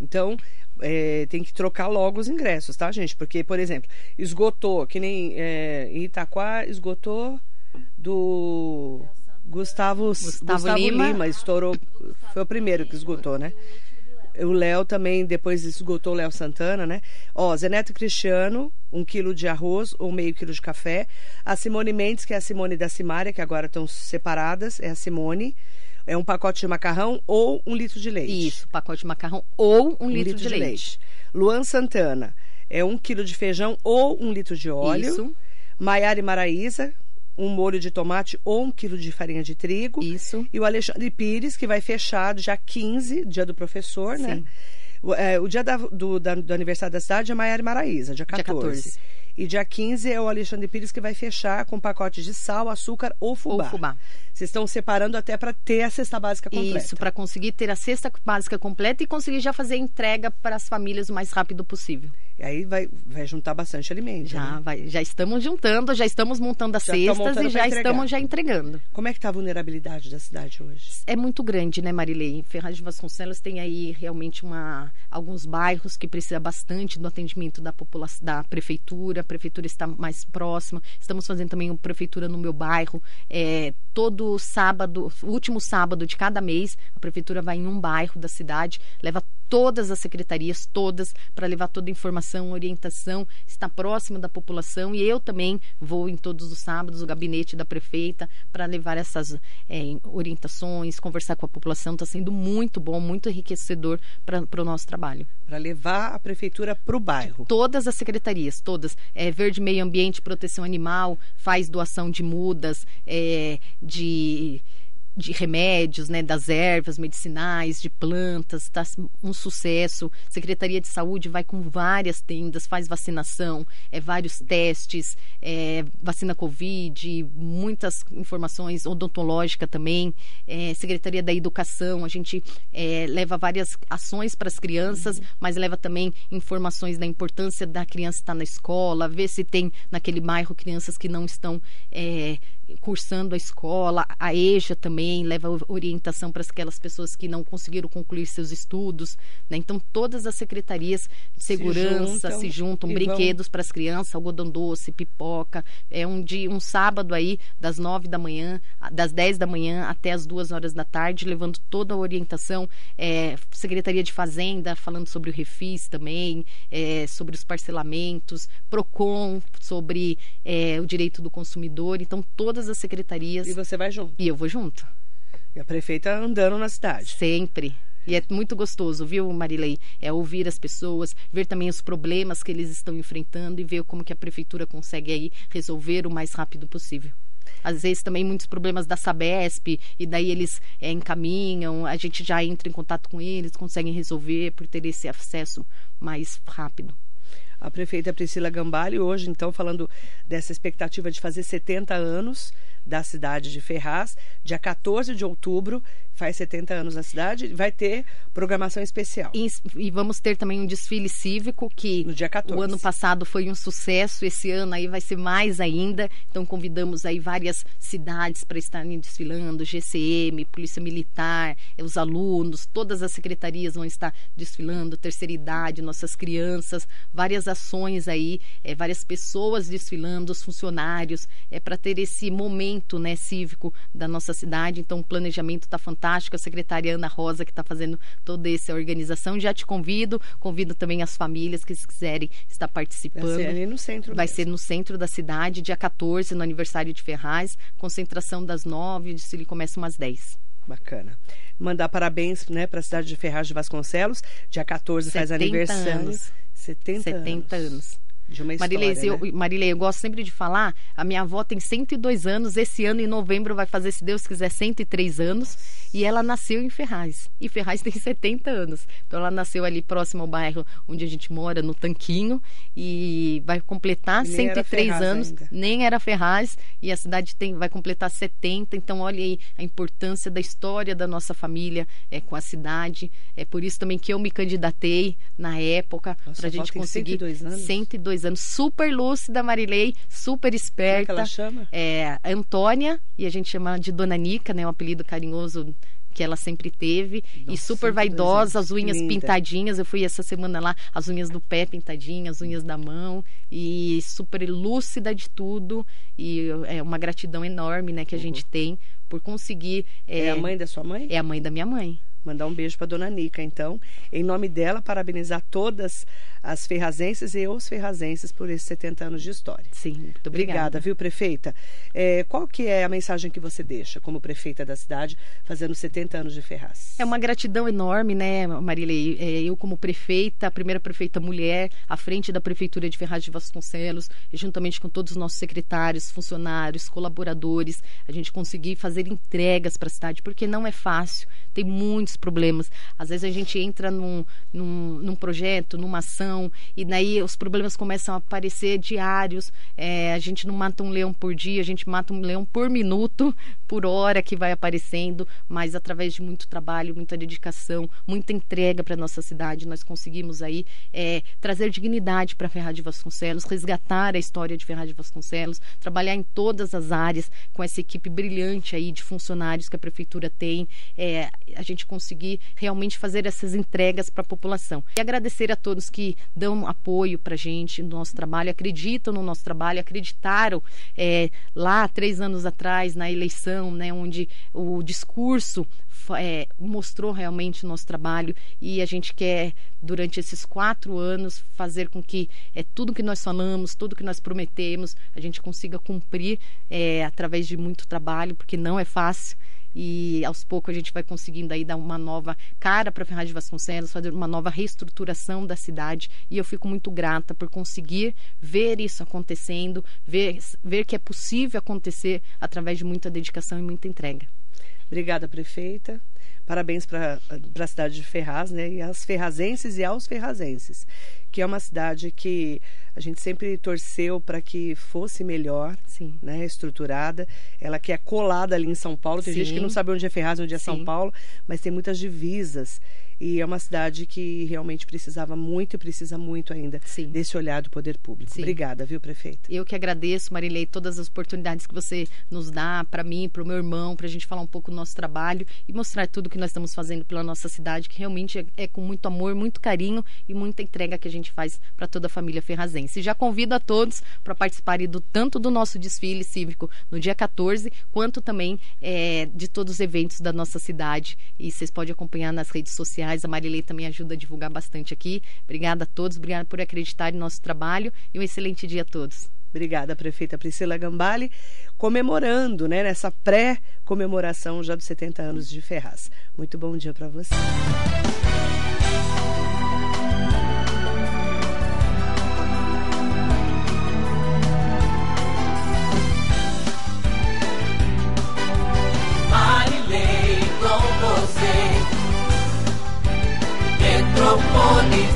Então, é, tem que trocar logo os ingressos, tá, gente? Porque, por exemplo, esgotou, que nem é, em Itaquá, esgotou do Gustavo, Gustavo, Lima. Lima. estourou, foi o primeiro que esgotou, né? O Léo também, depois esgotou o Léo Santana, né? Ó, Zeneto Cristiano, um quilo de arroz ou meio quilo de café. A Simone Mendes, que é a Simone da Simária, que agora estão separadas, é a Simone. É um pacote de macarrão ou um litro de leite. Isso, pacote de macarrão ou um, litro, de, leite. Luan Santana, é um quilo de feijão ou um litro de óleo. Isso, Maiara e Maraíza, um molho de tomate ou um quilo de farinha de trigo. isso. E o Alexandre Pires, que vai fechar dia 15, dia do professor, né? Sim. O, é, o dia da- do, da- do aniversário da cidade é Maiara e Maraíza, dia 14. 14. E dia 15 é o Alexandre Pires que vai fechar com pacotes de sal, açúcar ou fubá. Ou fubá. Vocês estão separando até para ter a cesta básica completa. Isso, para conseguir ter a cesta básica completa e conseguir já fazer a entrega para as famílias o mais rápido possível. E aí vai, vai juntar bastante alimento. Já, né? vai, já estamos juntando, já estamos montando as Já cestas e já entregar. estamos já entregando. Como é que está a vulnerabilidade da cidade hoje? É muito grande, né, Marilei? Ferraz de Vasconcelos tem aí realmente uma, alguns bairros que precisa bastante do atendimento da população, da prefeitura. A prefeitura está mais próxima. Estamos fazendo também uma prefeitura no meu bairro. É, todo sábado, último sábado de cada mês, a prefeitura vai em um bairro da cidade, leva todas as secretarias, todas, para levar toda a informação, orientação, está próximo da população e eu também vou em todos os sábados, o gabinete da prefeita, para levar essas é, orientações, conversar com a população. Está sendo muito bom, muito enriquecedor para o nosso trabalho. Para levar a prefeitura para o bairro. Todas as secretarias, todas. É, Verde Meio Ambiente, Proteção Animal, faz doação de mudas, é, de de remédios, né, das ervas medicinais, de plantas, está um sucesso. Secretaria de Saúde vai com várias tendas, faz vacinação, é, vários testes, é, vacina Covid, muitas informações odontológica também. É, Secretaria da Educação, a gente é, leva várias ações para as crianças, mas leva também informações da importância da criança estar na escola, ver se tem naquele bairro crianças que não estão é, cursando a escola, a EJA também leva orientação para aquelas pessoas que não conseguiram concluir seus estudos, né? Então todas as secretarias de segurança se juntam, se juntam brinquedos vão... para as crianças, algodão doce, pipoca, é um dia, um sábado aí das nove da manhã, das dez da manhã até as duas horas da tarde, levando toda a orientação, é, Secretaria de Fazenda falando sobre o refis também, é, sobre os parcelamentos, Procon sobre é, o direito do consumidor, então todas todas as secretarias. E você vai junto? E eu vou junto. E a prefeita andando na cidade? Sempre. E é muito gostoso, viu, Marilei? É ouvir as pessoas, ver também os problemas que eles estão enfrentando e ver como que a prefeitura consegue aí resolver o mais rápido possível. Às vezes também muitos problemas da Sabesp, e daí eles é, encaminham, a gente já entra em contato com eles, conseguem resolver por ter esse acesso mais rápido a prefeita Priscila Gambale, hoje, então, falando dessa expectativa de fazer 70 anos da cidade de Ferraz, dia 14 de outubro, faz 70 anos na cidade, vai ter programação especial. E, e, vamos ter também um desfile cívico que no dia 14. o ano passado foi um sucesso, esse ano aí vai ser mais ainda. Então convidamos aí várias cidades para estarem desfilando, GCM, Polícia Militar, os alunos, todas as secretarias vão estar desfilando, terceira idade, nossas crianças, várias ações aí, é, várias pessoas desfilando, os funcionários, é para ter esse momento, né, cívico da nossa cidade. Então o planejamento está fantástico a secretária Ana Rosa, que está fazendo toda essa organização. Já te convido, convido também as famílias que se quiserem estar participando. Vai ser ali no centro. Vai mesmo. ser no centro da cidade, dia 14, no aniversário de Ferraz, concentração das 9, o desfile começa umas 10. Bacana. Mandar parabéns né, para a cidade de Ferraz de Vasconcelos. Dia 14 faz aniversário. Anos. 70, 70 anos. anos de uma história, Marilei, né? eu, Marilei, eu gosto sempre de falar, a minha avó tem 102 anos, esse ano em novembro vai fazer, se Deus quiser, 103 anos, e ela nasceu em Ferraz, e Ferraz tem 70 anos, então ela nasceu ali próximo ao bairro onde a gente mora, no Tanquinho, e vai completar e 103 anos, ainda. nem era Ferraz, e a cidade tem, vai completar 70, então olha aí a importância da história da nossa família é, com a cidade, é por isso também que eu me candidatei na época, para a gente conseguir 102 anos. 102 anos, super lúcida, Marilei, super esperta. Como é que ela chama? É, Antônia, e a gente chama de Dona Nica, né? Um apelido carinhoso que ela sempre teve. Nossa, e super vaidosa, as unhas linda. pintadinhas. Eu fui essa semana lá, as unhas do pé pintadinhas, as unhas da mão. E super lúcida de tudo. E é uma gratidão enorme, né, que a uhum. gente tem por conseguir. É, é a mãe da sua mãe? É a mãe da minha mãe. Mandar um beijo para dona Nica, então. Em nome dela, parabenizar todas as ferrazenses e os ferrazenses por esses 70 anos de história. Sim, muito obrigada. Obrigada, viu, prefeita? É, qual que é a mensagem que você deixa como prefeita da cidade, fazendo 70 anos de Ferraz? É uma gratidão enorme, né, Marilei? É, eu, como prefeita, a primeira prefeita mulher, à frente da Prefeitura de Ferraz de Vasconcelos, juntamente com todos os nossos secretários, funcionários, colaboradores, a gente conseguir fazer entregas para a cidade, porque não é fácil, tem muitos problemas. Às vezes a gente entra num, num, num projeto, numa ação, e daí os problemas começam a aparecer diários. É, a gente não mata um leão por dia, a gente mata um leão por minuto, por hora que vai aparecendo, mas através de muito trabalho, muita dedicação, muita entrega para nossa cidade, nós conseguimos aí é, trazer dignidade para Ferraz de Vasconcelos, resgatar a história de Ferraz de Vasconcelos, trabalhar em todas as áreas com essa equipe brilhante aí de funcionários que a prefeitura tem. É, a gente conseguiu conseguir realmente fazer essas entregas para a população. E agradecer a todos que dão apoio para a gente no nosso trabalho, acreditam no nosso trabalho, acreditaram é, lá três anos atrás na eleição, né, onde o discurso é, mostrou realmente o nosso trabalho e a gente quer, durante esses quatro anos, fazer com que é, tudo que nós falamos, tudo que nós prometemos, a gente consiga cumprir é, através de muito trabalho, porque não é fácil e aos poucos a gente vai conseguindo aí dar uma nova cara para Ferraz de Vasconcelos, fazer uma nova reestruturação da cidade e eu fico muito grata por conseguir ver isso acontecendo, ver, ver que é possível acontecer através de muita dedicação e muita entrega. Obrigada, prefeita. Parabéns para a cidade de Ferraz, né? E às ferrazenses e aos ferrazenses que é uma cidade que a gente sempre torceu para que fosse melhor, Sim. né, estruturada. Ela que é colada ali em São Paulo. Tem Sim. gente que não sabe onde é Ferraz, onde é São Sim. Paulo, mas tem muitas divisas. E é uma cidade que realmente precisava muito e precisa muito ainda Sim. desse olhar do poder público. Sim. Obrigada, viu, prefeita? Eu que agradeço, Marilei, todas as oportunidades que você nos dá para mim, para o meu irmão, para a gente falar um pouco do nosso trabalho e mostrar tudo que nós estamos fazendo pela nossa cidade, que realmente é, é com muito amor, muito carinho e muita entrega que a gente faz para toda a família ferrazense. Já convido a todos para participarem do tanto do nosso desfile cívico no dia 14, quanto também é, de todos os eventos da nossa cidade. E vocês podem acompanhar nas redes sociais. A Marilei também ajuda a divulgar bastante aqui. Obrigada a todos, obrigada por acreditar em nosso trabalho e um excelente dia a todos. Obrigada, prefeita Priscila Gambale, comemorando, né, nessa pré-comemoração já dos 70 anos de Ferraz. Muito bom dia para você. Marilei com você. Metropolitana.